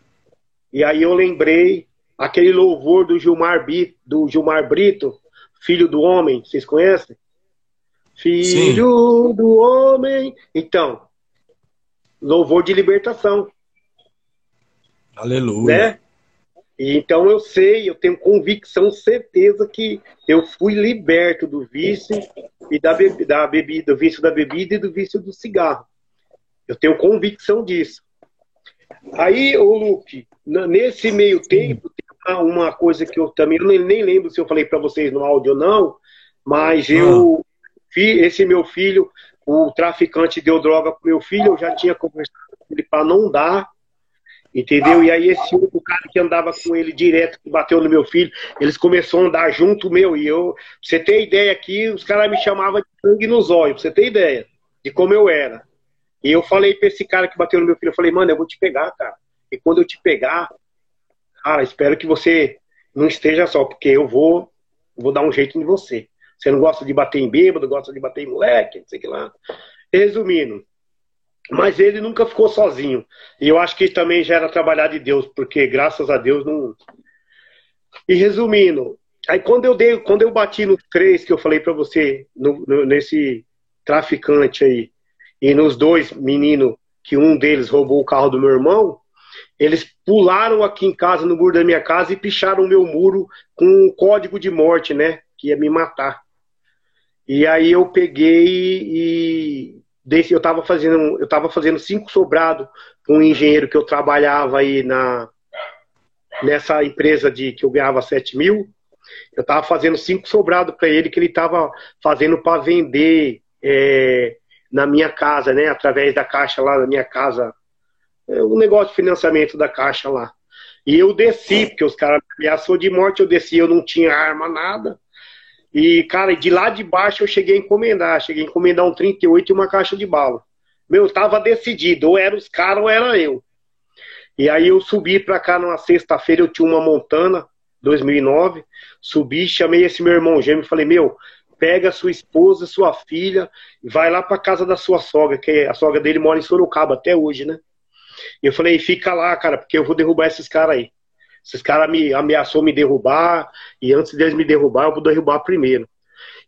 E aí eu lembrei aquele louvor do Gilmar, Brito, do Gilmar Brito, Filho do Homem, vocês conhecem? Filho Sim. do Homem. Então, louvor de libertação. Aleluia. Né? então eu sei, eu tenho convicção, certeza que eu fui liberto do vício e da, bebida, da bebida, do vício da bebida e do vício do cigarro. Eu tenho convicção disso. Aí, o Luke, nesse meio tempo, uma coisa que eu também eu nem lembro se eu falei para vocês no áudio ou não, mas eu esse meu filho o traficante deu droga pro meu filho, eu já tinha conversado com ele para não dar, entendeu? E aí esse outro cara que andava com ele direto, que bateu no meu filho, eles começaram a andar junto, meu, e eu, pra você ter ideia aqui, os caras me chamavam de sangue nos olhos, pra você ter ideia de como eu era. E eu falei pra esse cara que bateu no meu filho, eu falei, mano, eu vou te pegar, cara. E quando eu te pegar, cara, espero que você não esteja só, porque eu vou, vou dar um jeito em você. Você não gosta de bater em bêbado, gosta de bater em moleque, não sei o que lá. Resumindo, mas ele nunca ficou sozinho. E eu acho que também já era trabalhar de Deus, porque graças a Deus não. E resumindo, aí quando eu dei, quando eu bati nos três que eu falei para você, no, no, nesse traficante aí, e nos dois meninos, que um deles roubou o carro do meu irmão, eles pularam aqui em casa, no muro da minha casa, e picharam o meu muro com um código de morte, né? Que ia me matar. E aí eu peguei e desse, eu tava fazendo, eu fazendo cinco sobrado com um engenheiro que eu trabalhava aí na nessa empresa de que eu ganhava 7 mil. Eu tava fazendo cinco sobrado para ele que ele tava fazendo para vender é, na minha casa, né? Através da caixa lá da minha casa, o negócio de financiamento da caixa lá. E eu desci, porque os caras me ameaçou de morte, eu desci, eu não tinha arma, nada. E, cara, de lá de baixo eu cheguei a encomendar. Cheguei a encomendar um 38 e uma caixa de bala. Meu, tava decidido, ou era os caras ou era eu. E aí eu subi pra cá numa sexta-feira, eu tinha uma Montana, 2009. Subi, chamei esse meu irmão gêmeo e falei, meu, pega sua esposa, sua filha, e vai lá pra casa da sua sogra, que a sogra dele mora em Sorocaba até hoje, né? E eu falei, fica lá, cara, porque eu vou derrubar esses caras aí. Esses caras me ameaçou me derrubar, e antes deles me derrubar, eu vou derrubar primeiro.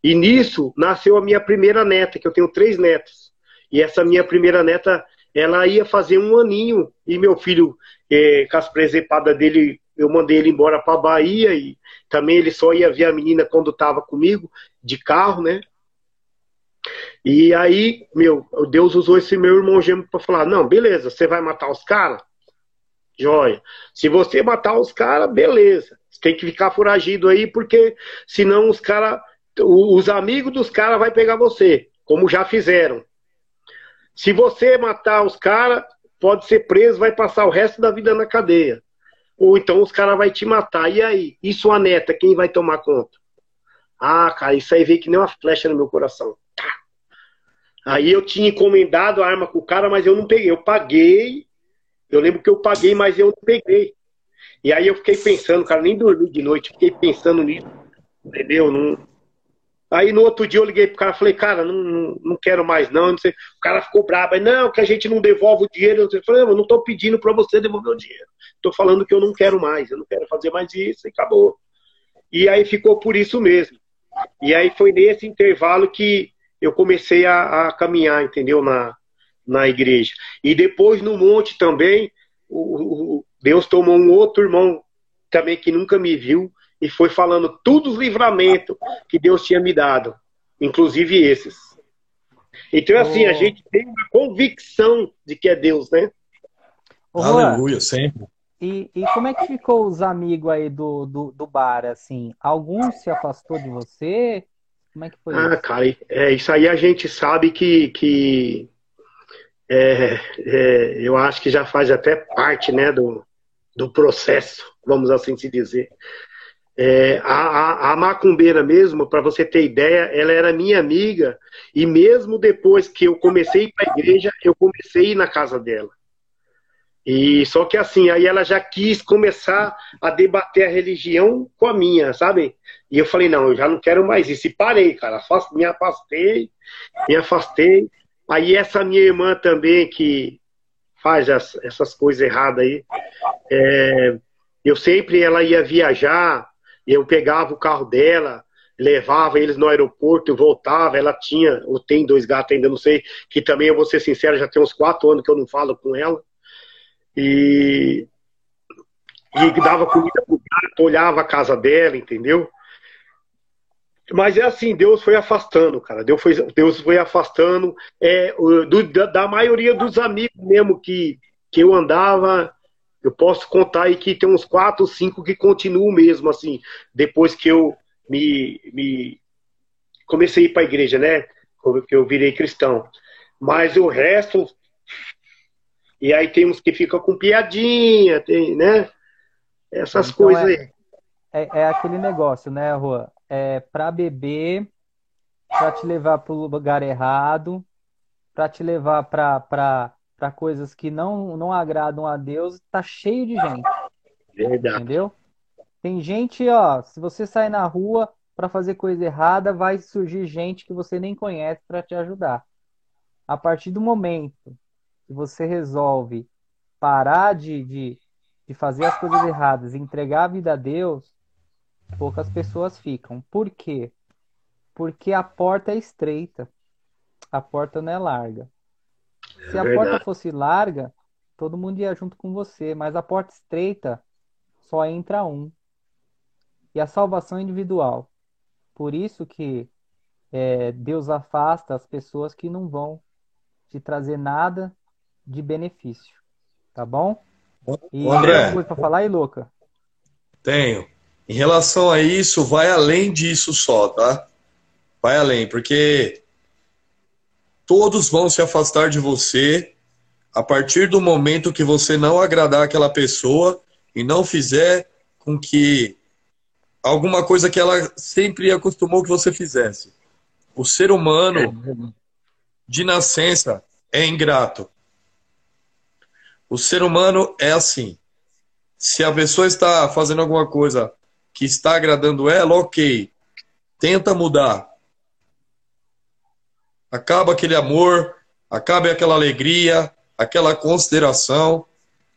E nisso nasceu a minha primeira neta, que eu tenho três netos. E essa minha primeira neta, ela ia fazer um aninho, e meu filho, é, com as presepadas dele, eu mandei ele embora para Bahia, e também ele só ia ver a menina quando estava comigo, de carro, né? E aí, meu, Deus usou esse meu irmão gêmeo para falar: não, beleza, você vai matar os caras? Joia. Se você matar os caras, beleza. Você tem que ficar foragido aí, porque senão os caras, os amigos dos caras vai pegar você, como já fizeram. Se você matar os caras, pode ser preso, vai passar o resto da vida na cadeia. Ou então os caras vai te matar. E aí? E sua neta, quem vai tomar conta? Ah, cara, isso aí veio que nem uma flecha no meu coração. Aí eu tinha encomendado a arma com o cara, mas eu não peguei. Eu paguei eu lembro que eu paguei, mas eu não peguei. E aí eu fiquei pensando, cara, nem dormi de noite, fiquei pensando nisso, entendeu? Não... Aí no outro dia eu liguei pro cara, falei, cara, não, não, quero mais não, não sei. o cara ficou bravo, não, que a gente não devolve o dinheiro. Eu falei, eu não tô pedindo para você devolver o dinheiro, tô falando que eu não quero mais, eu não quero fazer mais isso, e acabou. E aí ficou por isso mesmo. E aí foi nesse intervalo que eu comecei a, a caminhar, entendeu? Na, na igreja. E depois no monte também, o, o, Deus tomou um outro irmão também que nunca me viu e foi falando todos os livramentos que Deus tinha me dado, inclusive esses. Então, assim, oh. a gente tem uma convicção de que é Deus, né? Aleluia, sempre. E, e como é que ficou os amigos aí do, do, do bar, assim? Alguns se afastou de você? Como é que foi ah, isso? cara, é, isso aí a gente sabe que, que é, é, eu acho que já faz até parte né, do, do processo, vamos assim se dizer. É, a, a, a, macumbeira mesmo, para você ter ideia, ela era minha amiga, e mesmo depois que eu comecei para a igreja, eu comecei a ir na casa dela. E só que assim, aí ela já quis começar a debater a religião com a minha, sabe? E eu falei, não, eu já não quero mais isso. E parei, cara. Me afastei, me afastei. Aí essa minha irmã também, que faz as, essas coisas erradas aí, é, eu sempre, ela ia viajar, eu pegava o carro dela, levava eles no aeroporto, voltava, ela tinha, ou tem dois gatos ainda, não sei, que também, eu vou ser sincero, já tem uns quatro anos que eu não falo com ela, e, e dava comida pro gato, olhava a casa dela, entendeu? Mas é assim, Deus foi afastando, cara. Deus foi, Deus foi afastando é, do, da, da, maioria dos amigos mesmo que, que eu andava. Eu posso contar aí que tem uns quatro, cinco que continuam mesmo, assim, depois que eu me, me comecei a ir para a igreja, né? que eu virei cristão. Mas o resto. E aí temos que ficar com piadinha, tem, né? Essas então coisas é, aí. É, é, aquele negócio, né, Rua? É para beber, para te levar para o lugar errado, para te levar para coisas que não, não agradam a Deus, tá cheio de gente. Verdade. Entendeu? Tem gente, ó, se você sair na rua para fazer coisa errada, vai surgir gente que você nem conhece para te ajudar. A partir do momento que você resolve parar de, de, de fazer as coisas erradas e entregar a vida a Deus, poucas pessoas ficam. Por quê? Porque a porta é estreita. A porta não é larga. Se a porta fosse larga, todo mundo ia junto com você, mas a porta estreita só entra um. E a salvação é individual. Por isso que é, Deus afasta as pessoas que não vão te trazer nada de benefício. Tá bom? E André, tem coisa para falar aí, louca? Tenho. Em relação a isso, vai além disso só, tá? Vai além, porque todos vão se afastar de você a partir do momento que você não agradar aquela pessoa e não fizer com que alguma coisa que ela sempre acostumou que você fizesse. O ser humano, de nascença, é ingrato. O ser humano é assim. Se a pessoa está fazendo alguma coisa que está agradando ela, ok. Tenta mudar. Acaba aquele amor, acabe aquela alegria, aquela consideração.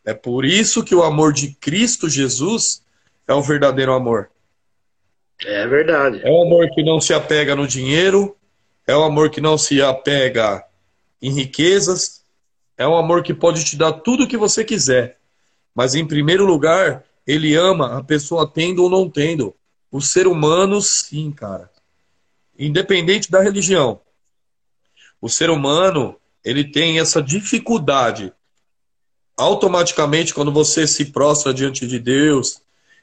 É por isso que o amor de Cristo Jesus é o verdadeiro amor. É verdade. É um amor que não se apega no dinheiro, é um amor que não se apega em riquezas, é um amor que pode te dar tudo o que você quiser. Mas em primeiro lugar, ele ama a pessoa tendo ou não tendo. O ser humano, sim, cara. Independente da religião. O ser humano, ele tem essa dificuldade. Automaticamente, quando você se prostra diante de Deus,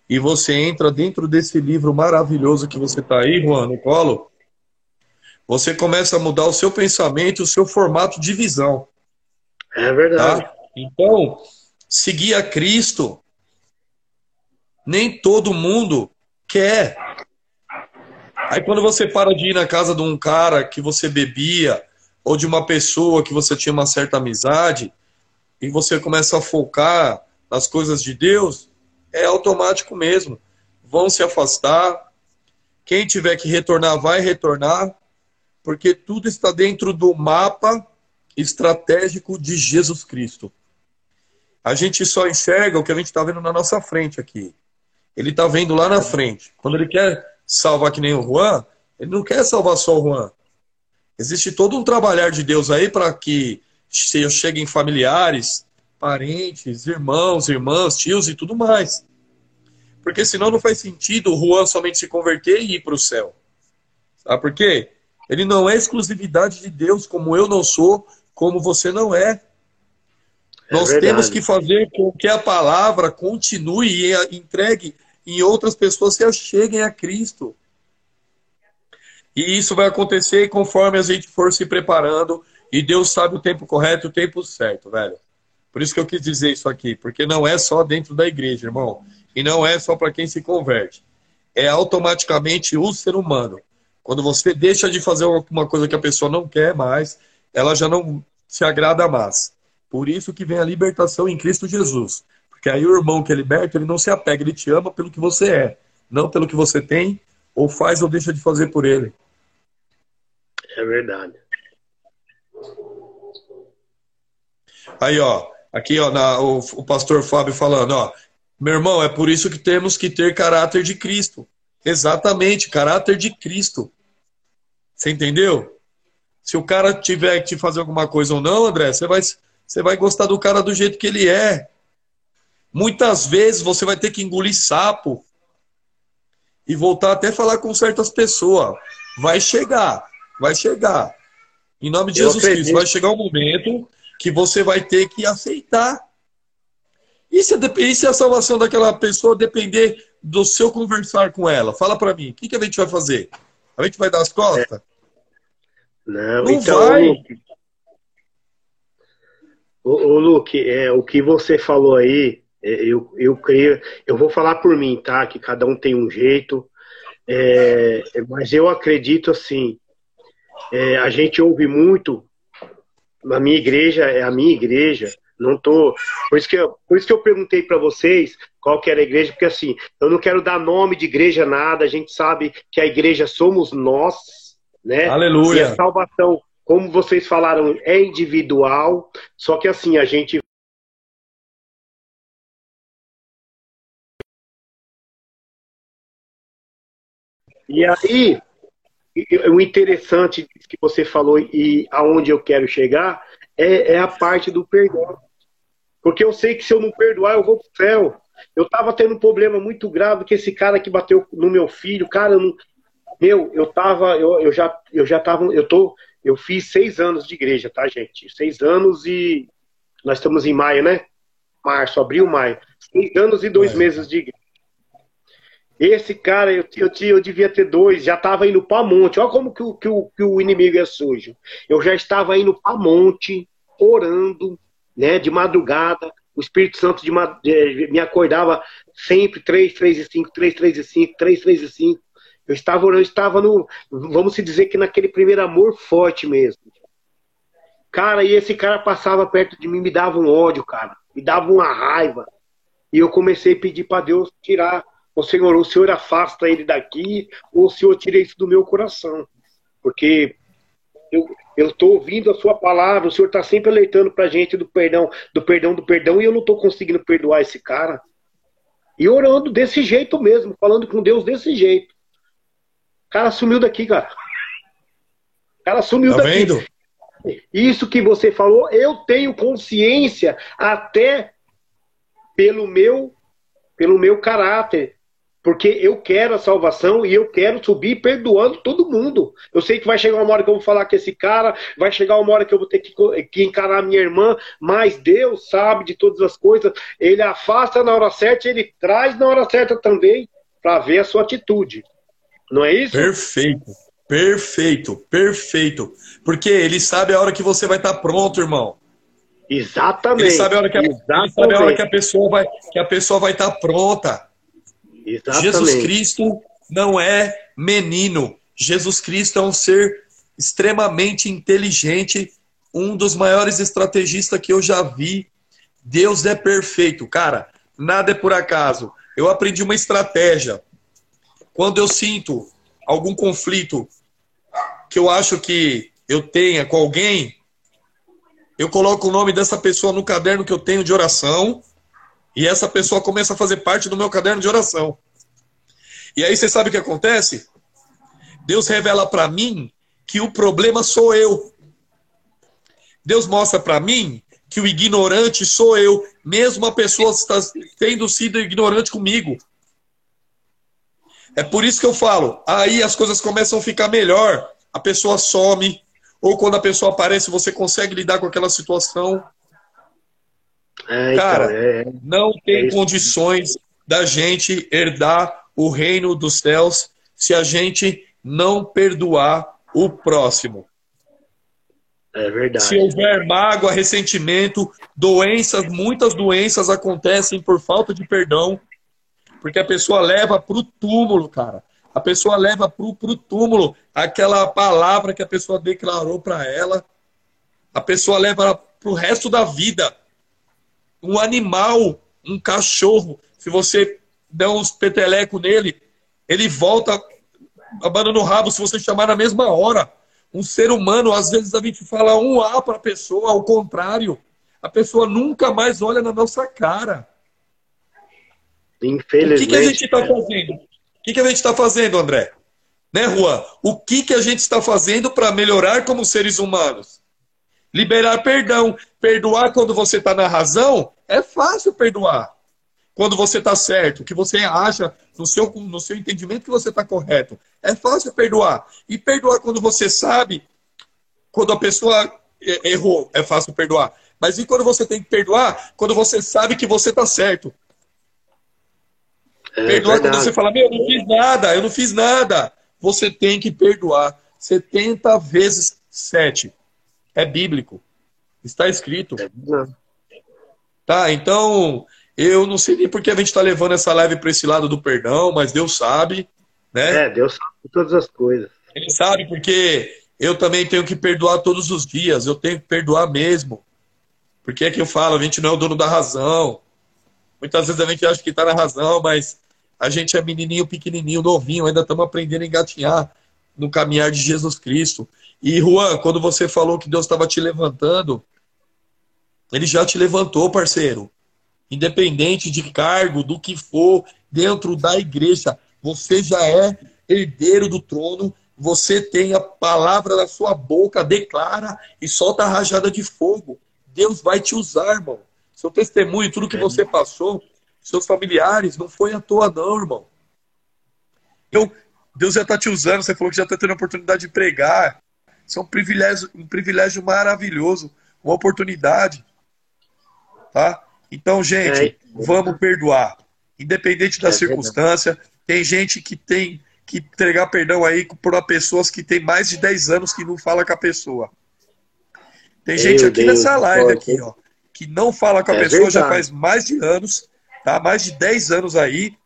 e você entra dentro desse livro maravilhoso que você está aí, Juan, no colo, você começa a mudar o seu pensamento, o seu formato de visão. É verdade. Tá? Então, seguir a Cristo, nem todo mundo quer. Aí quando você para de ir na casa de um cara que você bebia, ou de uma pessoa que você tinha uma certa amizade, e você começa a focar nas coisas de Deus, é automático mesmo. Vão se afastar. Quem tiver que retornar, vai retornar, porque tudo está dentro do mapa estratégico de Jesus Cristo. A gente só enxerga o que a gente está vendo na nossa frente aqui. Ele está vendo lá na frente. Quando ele quer salvar que nem o Juan, ele não quer salvar só o Juan. Existe todo um trabalhar de Deus aí para que cheguem familiares, parentes, irmãos, irmãs, tios e tudo mais. Porque senão não faz sentido o Juan somente se converter e ir para o céu. Sabe por quê? Ele não é exclusividade de Deus, como eu não sou, como você não é. é Nós verdade. temos que fazer com que a palavra continue e entregue em outras pessoas se cheguem a Cristo. E isso vai acontecer conforme a gente for se preparando. E Deus sabe o tempo correto e o tempo certo, velho. Por isso que eu quis dizer isso aqui, porque não é só dentro da igreja, irmão. E não é só para quem se converte. É automaticamente o ser humano. Quando você deixa de fazer uma coisa que a pessoa não quer mais, ela já não se agrada mais. Por isso que vem a libertação em Cristo Jesus. Porque aí o irmão que é liberto, ele não se apega, ele te ama pelo que você é, não pelo que você tem, ou faz ou deixa de fazer por ele. É verdade. Aí, ó, Aqui, ó, na, o, o pastor Fábio falando, ó. Meu irmão, é por isso que temos que ter caráter de Cristo. Exatamente, caráter de Cristo. Você entendeu? Se o cara tiver que te fazer alguma coisa ou não, André, você vai, você vai gostar do cara do jeito que ele é. Muitas vezes você vai ter que engolir sapo e voltar até falar com certas pessoas. Vai chegar, vai chegar. Em nome de Eu Jesus acredito. Cristo, vai chegar um momento que você vai ter que aceitar. E se, e se a salvação daquela pessoa depender do seu conversar com ela? Fala para mim, o que, que a gente vai fazer? A gente vai dar as costas? Não, Não então, vai. Ô, ô Luke, é, o que você falou aí, é, eu, eu creio, eu vou falar por mim, tá? Que cada um tem um jeito, é, mas eu acredito assim, é, a gente ouve muito, na minha igreja, é a minha igreja, não tô. Por isso que eu, por isso que eu perguntei para vocês qual que era a igreja, porque assim, eu não quero dar nome de igreja nada, a gente sabe que a igreja somos nós, né? Aleluia. E a salvação, como vocês falaram, é individual, só que assim, a gente E aí, o interessante que você falou e aonde eu quero chegar é, é, a parte do perdão. Porque eu sei que se eu não perdoar, eu vou pro céu. Eu tava tendo um problema muito grave que esse cara que bateu no meu filho, cara, não, meu, eu tava, eu, eu já, eu já tava, eu tô, eu fiz seis anos de igreja, tá, gente? Seis anos e nós estamos em maio, né? Março, abril, maio. Seis anos e dois é. meses de igreja. Esse cara, eu, eu, eu devia ter dois, já estava indo para monte. Olha como que o, que, o, que o inimigo é sujo. Eu já estava indo para monte, orando, né, de madrugada. O Espírito Santo de, me acordava sempre, 3, 3 e 5, 3, 3 e 5, 3, 3 e 5. Eu estava eu estava no, vamos dizer que naquele primeiro amor forte mesmo. Cara, e esse cara passava perto de mim, me dava um ódio, cara. Me dava uma raiva. E eu comecei a pedir para Deus tirar o Senhor, o Senhor afasta ele daqui, ou o Senhor tira isso do meu coração. Porque eu estou ouvindo a sua palavra, o Senhor está sempre alertando para a gente do perdão, do perdão, do perdão, e eu não estou conseguindo perdoar esse cara. E orando desse jeito mesmo, falando com Deus desse jeito. O cara sumiu daqui, cara. O cara sumiu tá daqui. Vendo? Isso que você falou, eu tenho consciência até pelo meu pelo meu caráter, porque eu quero a salvação e eu quero subir perdoando todo mundo. Eu sei que vai chegar uma hora que eu vou falar com esse cara, vai chegar uma hora que eu vou ter que, que encarar a minha irmã, mas Deus sabe de todas as coisas. Ele afasta na hora certa, ele traz na hora certa também, para ver a sua atitude. Não é isso? Perfeito. Perfeito, perfeito. Porque ele sabe a hora que você vai estar pronto, irmão. Exatamente. Ele sabe a hora que a, ele sabe a, hora que a pessoa vai que a pessoa vai estar pronta. Exatamente. Jesus Cristo não é menino. Jesus Cristo é um ser extremamente inteligente, um dos maiores estrategistas que eu já vi. Deus é perfeito, cara. Nada é por acaso. Eu aprendi uma estratégia. Quando eu sinto algum conflito que eu acho que eu tenha com alguém, eu coloco o nome dessa pessoa no caderno que eu tenho de oração e essa pessoa começa a fazer parte do meu caderno de oração. E aí você sabe o que acontece? Deus revela para mim que o problema sou eu. Deus mostra para mim que o ignorante sou eu, mesmo a pessoa está tendo sido ignorante comigo. É por isso que eu falo, aí as coisas começam a ficar melhor, a pessoa some, ou quando a pessoa aparece, você consegue lidar com aquela situação. É, então, Cara, é, não tem é condições da gente herdar o reino dos céus se a gente não perdoar o próximo. É verdade. Se houver mágoa, ressentimento, doenças, muitas doenças acontecem por falta de perdão, porque a pessoa leva para o túmulo, cara. A pessoa leva para o túmulo aquela palavra que a pessoa declarou para ela. A pessoa leva para o resto da vida um animal, um cachorro, se você der uns petelecos nele, ele volta abandona o rabo se você chamar na mesma hora. Um ser humano, às vezes a gente fala um A para a pessoa, ao contrário. A pessoa nunca mais olha na nossa cara. Infelizmente. O que, que a gente está fazendo? O que, que a gente está fazendo, André? Né, Juan? O que, que a gente está fazendo para melhorar como seres humanos? Liberar perdão. Perdoar quando você está na razão é fácil perdoar. Quando você está certo, que você acha no seu, no seu entendimento que você está correto. É fácil perdoar. E perdoar quando você sabe, quando a pessoa errou, é fácil perdoar. Mas e quando você tem que perdoar? Quando você sabe que você está certo. É perdoar verdade. quando você fala, meu, eu não fiz nada, eu não fiz nada. Você tem que perdoar 70 vezes 7. É bíblico. Está escrito. Tá, então, eu não sei nem por que a gente está levando essa live para esse lado do perdão, mas Deus sabe, né? É, Deus sabe todas as coisas. Ele sabe porque eu também tenho que perdoar todos os dias, eu tenho que perdoar mesmo. Porque é que eu falo, a gente não é o dono da razão. Muitas vezes a gente acha que está na razão, mas a gente é menininho, pequenininho, novinho, ainda estamos aprendendo a engatinhar no caminhar de Jesus Cristo. E Juan, quando você falou que Deus estava te levantando, ele já te levantou, parceiro. Independente de cargo, do que for, dentro da igreja, você já é herdeiro do trono, você tem a palavra na sua boca, declara e solta a rajada de fogo. Deus vai te usar, irmão. Seu testemunho, tudo que você passou, seus familiares, não foi à toa, não, irmão. Eu, Deus já está te usando, você falou que já está tendo a oportunidade de pregar. Isso é um privilégio, um privilégio maravilhoso, uma oportunidade. Tá? Então, gente, é. vamos perdoar. Independente da é circunstância, tem gente que tem que entregar perdão aí para pessoas que tem mais de 10 anos que não fala com a pessoa. Tem Meu gente aqui Deus nessa live aqui, ó, que não fala com a é pessoa verdade. já faz mais de anos, tá? Mais de 10 anos aí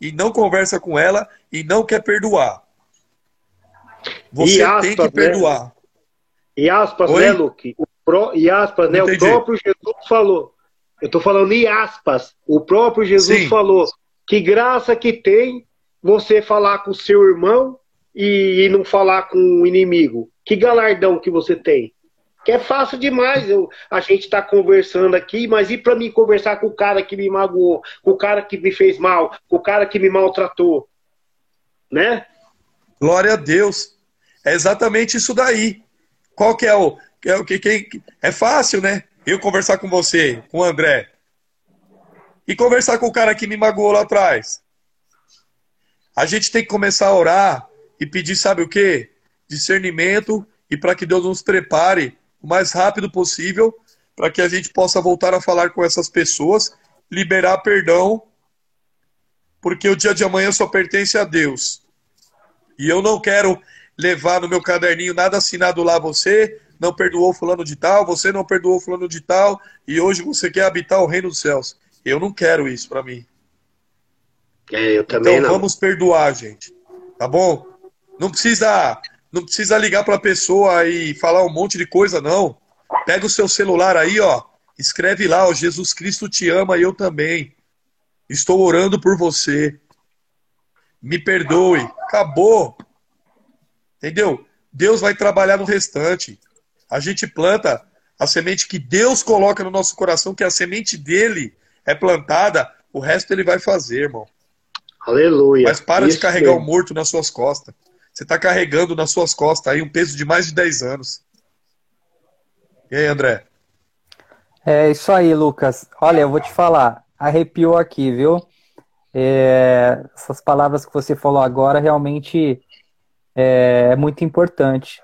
e não conversa com ela e não quer perdoar. Você aspas, tem que né? perdoar. Né? E aspas, Oi? né, Luke? O pro, e aspas, né? O próprio Jesus falou. Eu estou falando em aspas. O próprio Jesus Sim. falou que graça que tem você falar com o seu irmão e, e não falar com o inimigo. Que galardão que você tem. Que é fácil demais. Eu, a gente está conversando aqui, mas e para mim conversar com o cara que me magoou, com o cara que me fez mal, com o cara que me maltratou? Né? Glória a Deus. É exatamente isso daí. Qual que é o. É, o que, que, é fácil, né? Eu conversar com você, com o André. E conversar com o cara que me magoou lá atrás. A gente tem que começar a orar e pedir, sabe o quê? Discernimento e para que Deus nos prepare o mais rápido possível para que a gente possa voltar a falar com essas pessoas, liberar perdão, porque o dia de amanhã só pertence a Deus. E eu não quero levar no meu caderninho nada assinado lá você não perdoou fulano de tal, você não perdoou fulano de tal, e hoje você quer habitar o reino dos céus. Eu não quero isso para mim. É, eu também então não. vamos perdoar, gente. Tá bom? Não precisa não precisa ligar para a pessoa e falar um monte de coisa, não. Pega o seu celular aí, ó. Escreve lá, ó, Jesus Cristo te ama e eu também. Estou orando por você. Me perdoe. Acabou. Entendeu? Deus vai trabalhar no restante. A gente planta a semente que Deus coloca no nosso coração, que a semente dele é plantada, o resto ele vai fazer, irmão. Aleluia. Mas para Isso de carregar mesmo. o morto nas suas costas. Você está carregando nas suas costas aí um peso de mais de 10 anos. E aí, André? É isso aí, Lucas. Olha, eu vou te falar, arrepiou aqui, viu? É, essas palavras que você falou agora realmente é, é muito importante.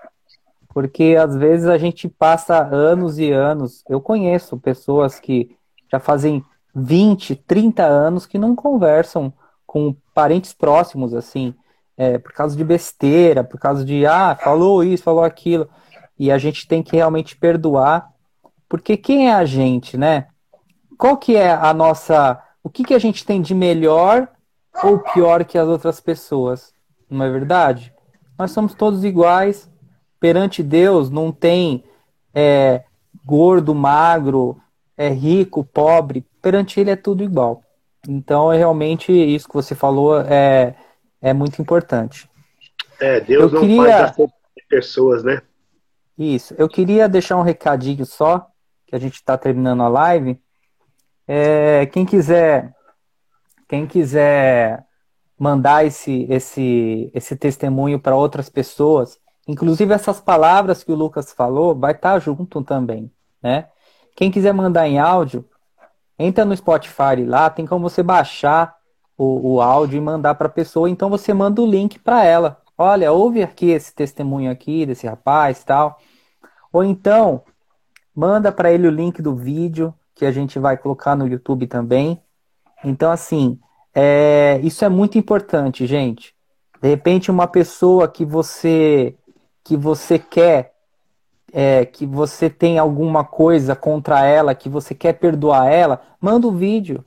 Porque às vezes a gente passa anos e anos. Eu conheço pessoas que já fazem 20, 30 anos que não conversam com parentes próximos, assim é, por causa de besteira, por causa de, ah, falou isso, falou aquilo. E a gente tem que realmente perdoar, porque quem é a gente, né? Qual que é a nossa. O que, que a gente tem de melhor ou pior que as outras pessoas? Não é verdade? Nós somos todos iguais. Perante Deus não tem é, gordo, magro, é rico, pobre. Perante Ele é tudo igual. Então, é realmente isso que você falou é, é muito importante. É, Deus eu não queria... faz de pessoas, né? Isso. Eu queria deixar um recadinho só, que a gente está terminando a live. É, quem quiser, quem quiser mandar esse, esse, esse testemunho para outras pessoas, inclusive essas palavras que o Lucas falou, vai estar tá junto também, né? Quem quiser mandar em áudio, entra no Spotify lá, tem como você baixar o, o áudio e mandar para a pessoa. Então você manda o link para ela. Olha, ouve aqui esse testemunho aqui desse rapaz tal. Ou então manda para ele o link do vídeo que a gente vai colocar no YouTube também. Então assim, é, isso é muito importante, gente. De repente uma pessoa que você que você quer é, que você tem alguma coisa contra ela, que você quer perdoar ela, manda o um vídeo.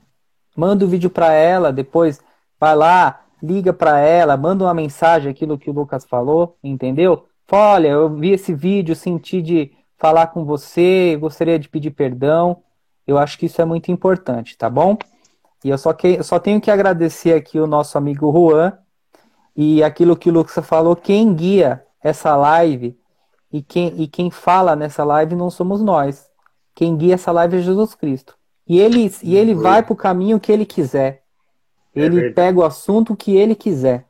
Manda o um vídeo para ela, depois vai lá, liga para ela, manda uma mensagem, aquilo que o Lucas falou, entendeu? Fala, olha, eu vi esse vídeo, senti de falar com você, gostaria de pedir perdão. Eu acho que isso é muito importante, tá bom? E eu só, que, eu só tenho que agradecer aqui o nosso amigo Juan e aquilo que o Lucas falou, quem guia essa live e quem, e quem fala nessa live não somos nós. Quem guia essa live é Jesus Cristo. E ele, e ele vai para o caminho que ele quiser. É ele pega o assunto que ele quiser.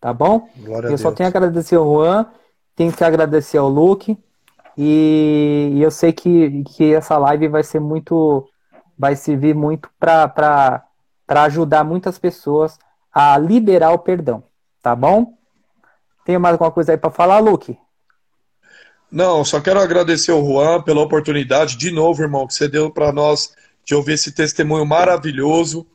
Tá bom? Glória eu só tenho que agradecer ao Juan, tenho que agradecer ao Luke. E, e eu sei que, que essa live vai ser muito. Vai servir muito para ajudar muitas pessoas a liberar o perdão. Tá bom? Tem mais alguma coisa aí para falar, Luke? Não, só quero agradecer ao Juan pela oportunidade, de novo, irmão, que você deu para nós de ouvir esse testemunho maravilhoso.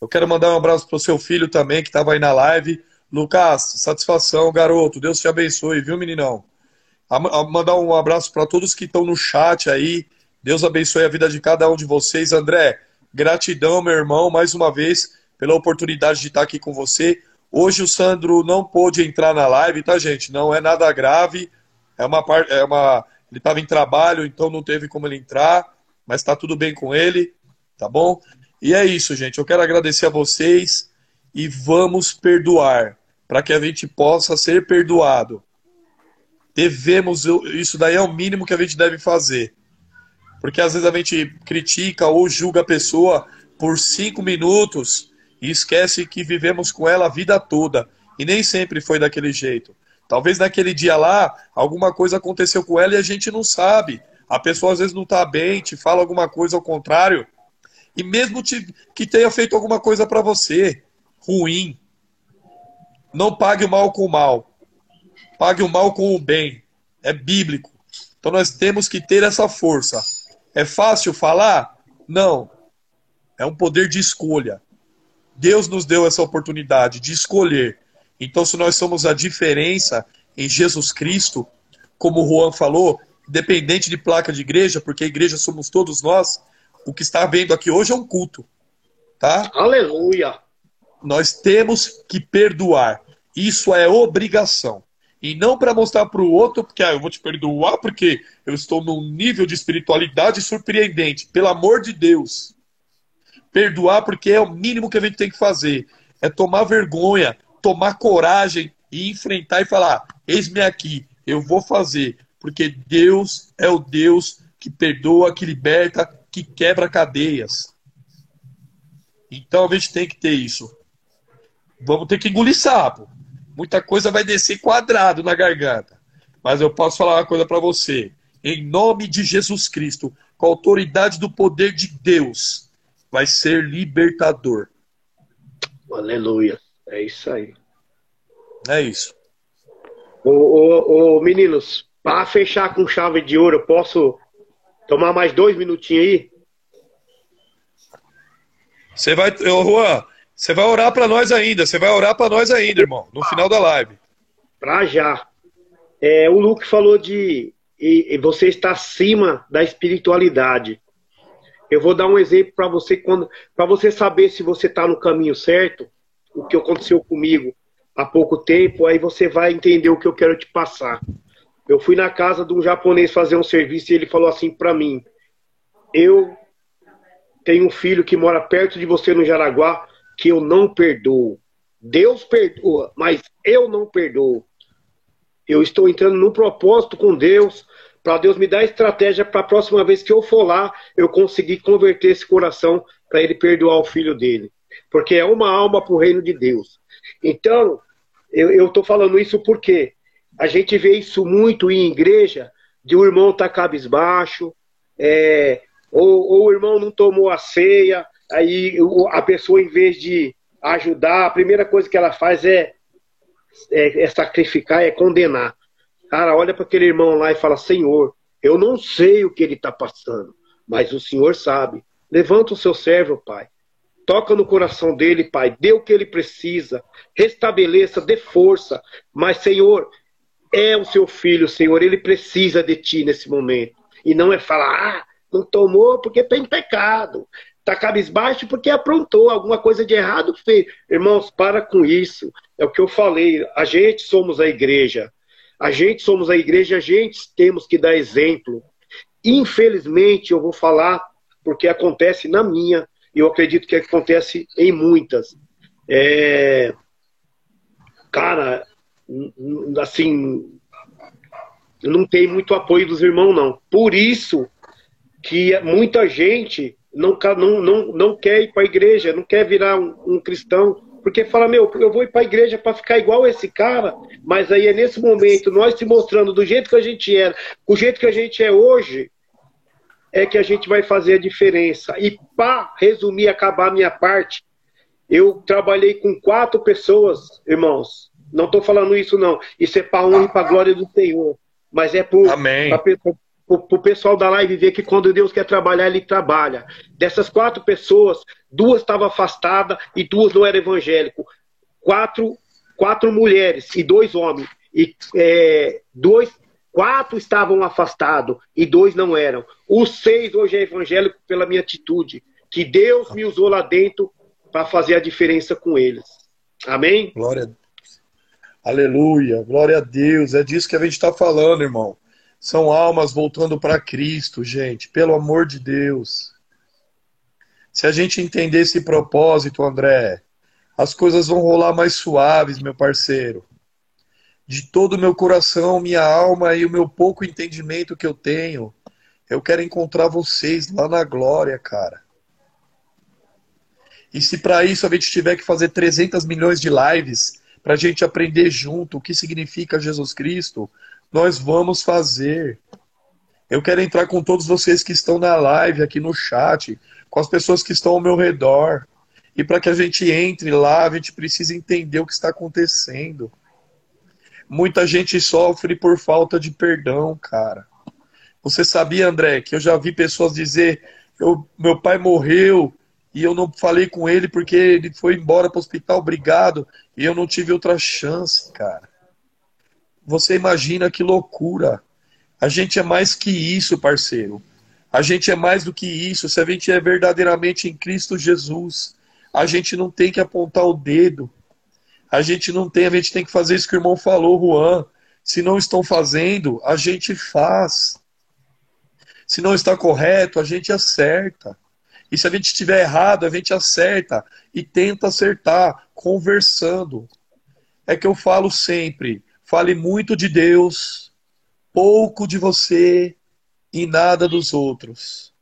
Eu quero mandar um abraço para o seu filho também, que estava aí na live. Lucas, satisfação, garoto. Deus te abençoe, viu, meninão? A, mandar um abraço para todos que estão no chat aí. Deus abençoe a vida de cada um de vocês. André, gratidão, meu irmão, mais uma vez, pela oportunidade de estar aqui com você. Hoje o Sandro não pôde entrar na live, tá, gente? Não é nada grave. É uma parte, é uma, ele estava em trabalho, então não teve como ele entrar, mas está tudo bem com ele, tá bom? E é isso, gente. Eu quero agradecer a vocês e vamos perdoar, para que a gente possa ser perdoado. Devemos, isso daí é o mínimo que a gente deve fazer. Porque às vezes a gente critica ou julga a pessoa por cinco minutos e esquece que vivemos com ela a vida toda. E nem sempre foi daquele jeito. Talvez naquele dia lá, alguma coisa aconteceu com ela e a gente não sabe. A pessoa às vezes não está bem, te fala alguma coisa ao contrário. E mesmo te, que tenha feito alguma coisa para você ruim, não pague o mal com o mal. Pague o mal com o bem. É bíblico. Então nós temos que ter essa força. É fácil falar? Não. É um poder de escolha. Deus nos deu essa oportunidade de escolher então, se nós somos a diferença em Jesus Cristo, como o Juan falou, independente de placa de igreja, porque a igreja somos todos nós, o que está vendo aqui hoje é um culto. Tá? Aleluia! Nós temos que perdoar. Isso é obrigação. E não para mostrar para o outro, porque ah, eu vou te perdoar, porque eu estou num nível de espiritualidade surpreendente. Pelo amor de Deus. Perdoar porque é o mínimo que a gente tem que fazer. É tomar vergonha, tomar coragem e enfrentar e falar: eis-me aqui, eu vou fazer, porque Deus é o Deus que perdoa, que liberta, que quebra cadeias. Então a gente tem que ter isso. Vamos ter que engolir sapo. Muita coisa vai descer quadrado na garganta. Mas eu posso falar uma coisa para você. Em nome de Jesus Cristo, com a autoridade do poder de Deus, vai ser libertador. Aleluia. É isso aí. É isso. Ô, ô, ô meninos, para fechar com chave de ouro, eu posso tomar mais dois minutinhos aí? Você vai, ô Juan, você vai orar para nós ainda, você vai orar para nós ainda, irmão, no final da live. Pra já. É, o Luke falou de e, e você está acima da espiritualidade. Eu vou dar um exemplo para você quando para você saber se você está no caminho certo o que aconteceu comigo há pouco tempo, aí você vai entender o que eu quero te passar. Eu fui na casa de um japonês fazer um serviço e ele falou assim para mim: Eu tenho um filho que mora perto de você no Jaraguá que eu não perdoo. Deus perdoa, mas eu não perdoo. Eu estou entrando num propósito com Deus para Deus me dar estratégia para a próxima vez que eu for lá, eu conseguir converter esse coração para ele perdoar o filho dele porque é uma alma para o reino de Deus. Então, eu estou falando isso porque a gente vê isso muito em igreja, de o irmão estar tá cabisbaixo, é, ou, ou o irmão não tomou a ceia, aí a pessoa, em vez de ajudar, a primeira coisa que ela faz é, é, é sacrificar, é condenar. Cara, olha para aquele irmão lá e fala: Senhor, eu não sei o que ele está passando, mas o Senhor sabe. Levanta o seu servo, Pai. Toca no coração dele, Pai. Dê o que ele precisa. Restabeleça, dê força. Mas, Senhor, é o seu filho, Senhor, ele precisa de ti nesse momento. E não é falar, ah, não tomou porque tem pecado. Está cabisbaixo porque aprontou alguma coisa de errado fez. Irmãos, para com isso. É o que eu falei. A gente somos a igreja. A gente somos a igreja, a gente temos que dar exemplo. Infelizmente, eu vou falar porque acontece na minha, e eu acredito que acontece em muitas. É... Cara, assim, não tem muito apoio dos irmãos, não. Por isso que muita gente não, não, não, não quer ir para a igreja, não quer virar um, um, cristão, porque fala, meu, eu vou ir para a igreja para ficar igual esse cara, mas aí é nesse momento, nós se mostrando do jeito que a gente era, o jeito que a gente é hoje, é que a gente vai fazer a diferença. E para resumir, acabar a minha parte, eu trabalhei com quatro pessoas, irmãos. Não estou falando isso, não. Isso é para honra e para glória do Senhor. Mas é para o pessoal da live ver que quando Deus quer trabalhar, ele trabalha. Dessas quatro pessoas, duas estavam afastadas e duas não eram evangélicos. Quatro, quatro mulheres e dois homens. E é, dois, quatro estavam afastados e dois não eram. Os seis hoje é evangélico pela minha atitude. Que Deus me usou lá dentro para fazer a diferença com eles. Amém? Glória a Deus. Aleluia, glória a Deus. É disso que a gente está falando, irmão. São almas voltando para Cristo, gente, pelo amor de Deus. Se a gente entender esse propósito, André, as coisas vão rolar mais suaves, meu parceiro. De todo o meu coração, minha alma e o meu pouco entendimento que eu tenho, eu quero encontrar vocês lá na glória, cara. E se para isso a gente tiver que fazer 300 milhões de lives, para a gente aprender junto o que significa Jesus Cristo, nós vamos fazer. Eu quero entrar com todos vocês que estão na live, aqui no chat, com as pessoas que estão ao meu redor. E para que a gente entre lá, a gente precisa entender o que está acontecendo. Muita gente sofre por falta de perdão, cara. Você sabia, André, que eu já vi pessoas dizer: eu, meu pai morreu e eu não falei com ele porque ele foi embora para o hospital, obrigado, e eu não tive outra chance, cara. Você imagina que loucura. A gente é mais que isso, parceiro. A gente é mais do que isso. Se a gente é verdadeiramente em Cristo Jesus, a gente não tem que apontar o dedo. A gente não tem, a gente tem que fazer isso que o irmão falou, Juan. Se não estão fazendo, a gente faz. Se não está correto, a gente acerta. E se a gente estiver errado, a gente acerta e tenta acertar, conversando. É que eu falo sempre: fale muito de Deus, pouco de você e nada dos outros.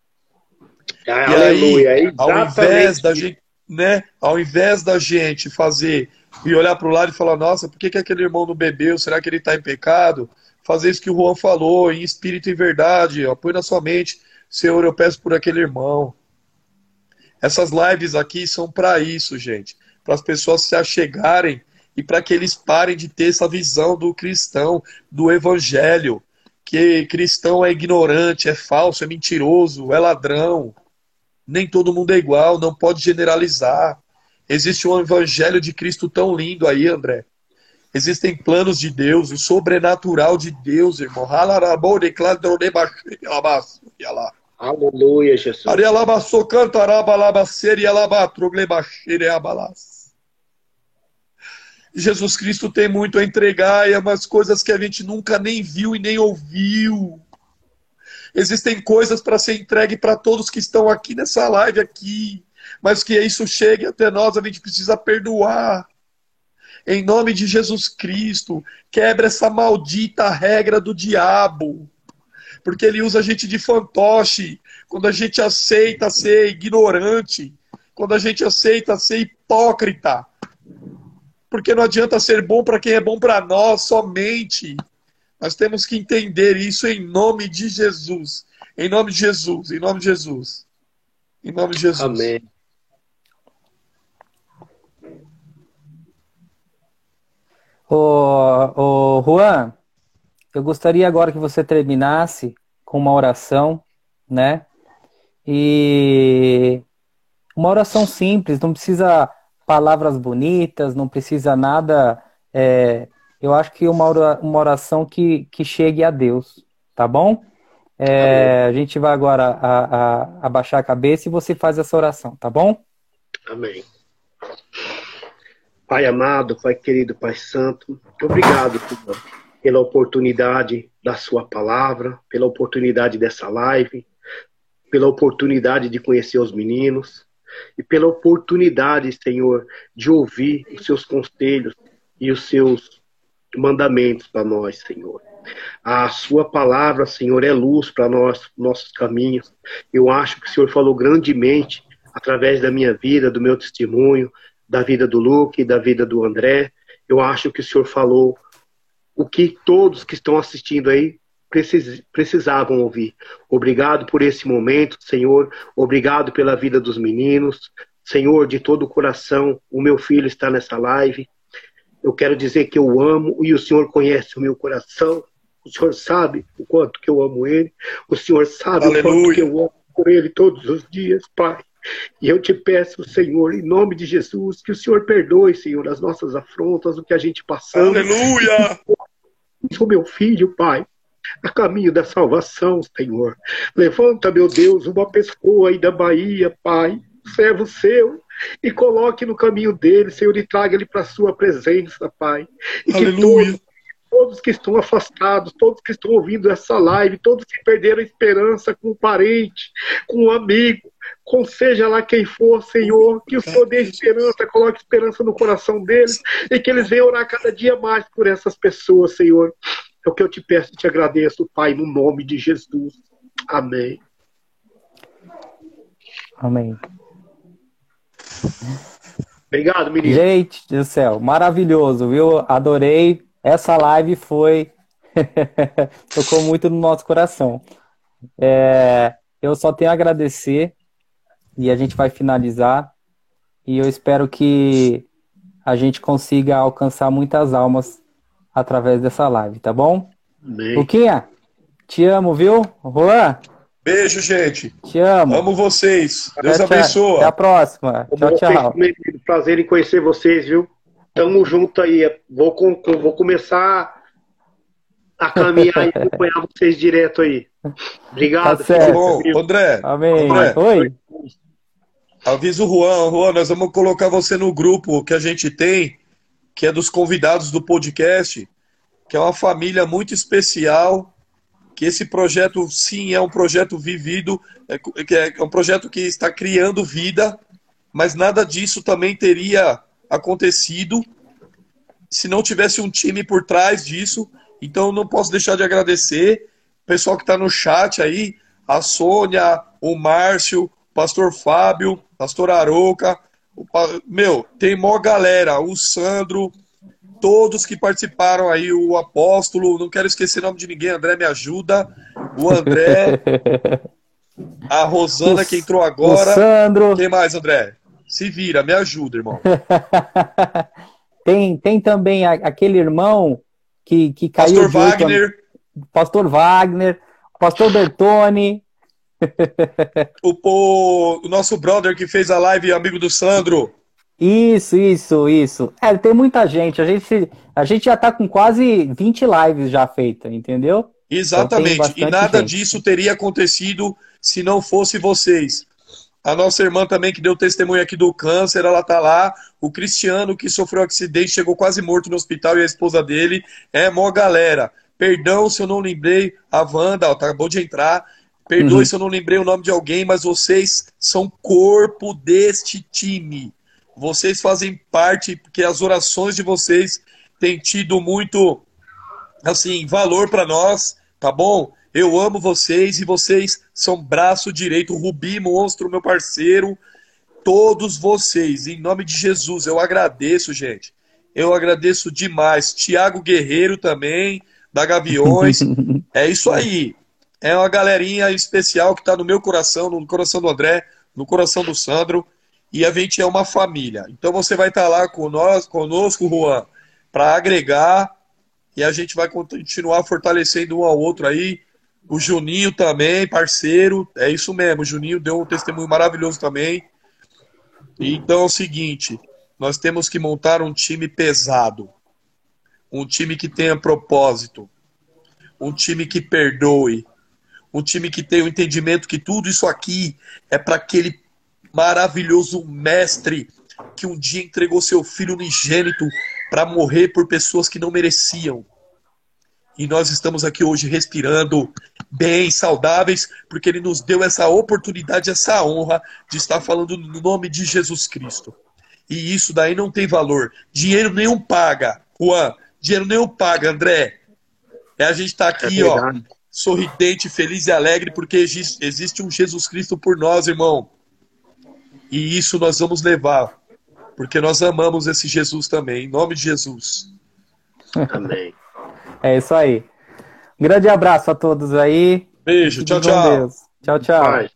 E aí, ao invés da gente, né, ao invés da gente fazer e olhar para o lado e falar, nossa, por que, que aquele irmão não bebeu? Será que ele está em pecado? Fazer isso que o Juan falou, em espírito e verdade, ó, põe na sua mente, Senhor, eu peço por aquele irmão. Essas lives aqui são para isso, gente. Para as pessoas se achegarem e para que eles parem de ter essa visão do cristão, do evangelho. Que cristão é ignorante, é falso, é mentiroso, é ladrão. Nem todo mundo é igual, não pode generalizar. Existe um evangelho de Cristo tão lindo aí, André. Existem planos de Deus, o sobrenatural de Deus, irmão. Aleluia, Jesus. Arialabaçou cantarabalabaceria alabatroglebaxereabalas. Jesus Cristo tem muito a entregar e é umas coisas que a gente nunca nem viu e nem ouviu. Existem coisas para ser entregue para todos que estão aqui nessa live aqui, mas que isso chegue até nós, a gente precisa perdoar. Em nome de Jesus Cristo, quebra essa maldita regra do diabo porque ele usa a gente de fantoche, quando a gente aceita ser ignorante, quando a gente aceita ser hipócrita. Porque não adianta ser bom para quem é bom para nós somente. Nós temos que entender isso em nome de Jesus. Em nome de Jesus, em nome de Jesus. Em nome de Jesus. Amém. Ô, ô, Juan, eu gostaria agora que você terminasse com uma oração, né? E uma oração simples, não precisa palavras bonitas, não precisa nada é, eu acho que uma, uma oração que, que chegue a Deus, tá bom? É, a gente vai agora a, a, abaixar a cabeça e você faz essa oração, tá bom? Amém. Pai amado, Pai querido, Pai santo, obrigado pela oportunidade da sua palavra, pela oportunidade dessa live, pela oportunidade de conhecer os meninos e pela oportunidade, Senhor, de ouvir os seus conselhos e os seus mandamentos para nós, Senhor. A sua palavra, Senhor, é luz para nós, nossos caminhos. Eu acho que o Senhor falou grandemente através da minha vida, do meu testemunho, da vida do Luke, da vida do André. Eu acho que o Senhor falou o que todos que estão assistindo aí precisavam ouvir. Obrigado por esse momento, Senhor. Obrigado pela vida dos meninos. Senhor, de todo o coração, o meu filho está nessa live. Eu quero dizer que eu amo e o Senhor conhece o meu coração. O Senhor sabe o quanto que eu amo Ele. O Senhor sabe Aleluia. o quanto que eu amo por Ele todos os dias, Pai. E eu te peço, Senhor, em nome de Jesus, que o Senhor perdoe, Senhor, as nossas afrontas, o que a gente passou. Aleluia! O meu filho, Pai, a caminho da salvação, Senhor. Levanta, meu Deus, uma pessoa aí da Bahia, Pai, servo seu, e coloque no caminho dele, Senhor, e traga ele para a sua presença, Pai. E Aleluia. que todos todos que estão afastados, todos que estão ouvindo essa live, todos que perderam a esperança com um parente, com um amigo, com seja lá quem for, Senhor, que o Senhor dê esperança, coloque esperança no coração deles e que eles venham orar cada dia mais por essas pessoas, Senhor. É o que eu te peço e te agradeço, Pai, no nome de Jesus. Amém. Amém. Obrigado, menino. Gente do céu, maravilhoso, viu? Adorei. Essa live foi. tocou muito no nosso coração. É... Eu só tenho a agradecer e a gente vai finalizar. E eu espero que a gente consiga alcançar muitas almas através dessa live, tá bom? Amém. Luquinha, te amo, viu? Juan? Beijo, gente. Te amo. Amo vocês. Deus até, abençoe. Até a próxima. Tchau, tchau. Prazer em conhecer vocês, viu? Tamo junto aí. Vou, com, vou começar a caminhar e acompanhar vocês direto aí. Obrigado. Tá certo. Bom, André. Amém. André, Oi. Avisa o Juan. Juan, nós vamos colocar você no grupo que a gente tem, que é dos convidados do podcast, que é uma família muito especial que esse projeto, sim, é um projeto vivido, é, é um projeto que está criando vida, mas nada disso também teria acontecido se não tivesse um time por trás disso. Então, não posso deixar de agradecer o pessoal que está no chat aí, a Sônia, o Márcio, o Pastor Fábio, Pastor Aroca, meu, tem mó galera, o Sandro, todos que participaram aí, o Apóstolo, não quero esquecer o nome de ninguém, André me ajuda, o André, a Rosana que entrou agora. O Sandro. Quem mais, André? Se vira, me ajuda, irmão. tem, tem também aquele irmão que, que caiu. Pastor Wagner. Pastor Wagner, Pastor Bertone. O, o, o nosso brother que fez a live, amigo do Sandro. Isso, isso, isso. É, tem muita gente. A gente, a gente já tá com quase 20 lives já feitas, entendeu? Exatamente. Então, e nada gente. disso teria acontecido se não fosse vocês. A nossa irmã também que deu testemunho aqui do câncer, ela tá lá. O Cristiano que sofreu um acidente, chegou quase morto no hospital e a esposa dele. É mó galera. Perdão se eu não lembrei a Wanda, ó, acabou de entrar. Perdoe uhum. se eu não lembrei o nome de alguém, mas vocês são corpo deste time. Vocês fazem parte, porque as orações de vocês têm tido muito, assim, valor para nós, tá bom? Eu amo vocês e vocês são braço direito. Rubi, monstro, meu parceiro. Todos vocês, em nome de Jesus, eu agradeço, gente. Eu agradeço demais. Tiago Guerreiro também, da Gaviões. é isso aí. É uma galerinha especial que está no meu coração, no coração do André, no coração do Sandro e a gente é uma família. Então você vai estar lá com nós, conosco, Juan, para agregar e a gente vai continuar fortalecendo um ao outro aí. O Juninho também, parceiro, é isso mesmo. O Juninho deu um testemunho maravilhoso também. Então é o seguinte: nós temos que montar um time pesado. um time que tenha propósito, um time que perdoe, um time que tenha o entendimento que tudo isso aqui é para aquele maravilhoso mestre que um dia entregou seu filho unigênito para morrer por pessoas que não mereciam. E nós estamos aqui hoje respirando bem, saudáveis, porque ele nos deu essa oportunidade, essa honra de estar falando no nome de Jesus Cristo. E isso daí não tem valor. Dinheiro nenhum paga. Juan, dinheiro nenhum paga, André. É a gente estar tá aqui, é ó, sorridente, feliz e alegre, porque existe um Jesus Cristo por nós, irmão. E isso nós vamos levar, porque nós amamos esse Jesus também, em nome de Jesus. Amém. É isso aí. Um grande abraço a todos aí. Beijo, tchau, tchau. Tchau, tchau.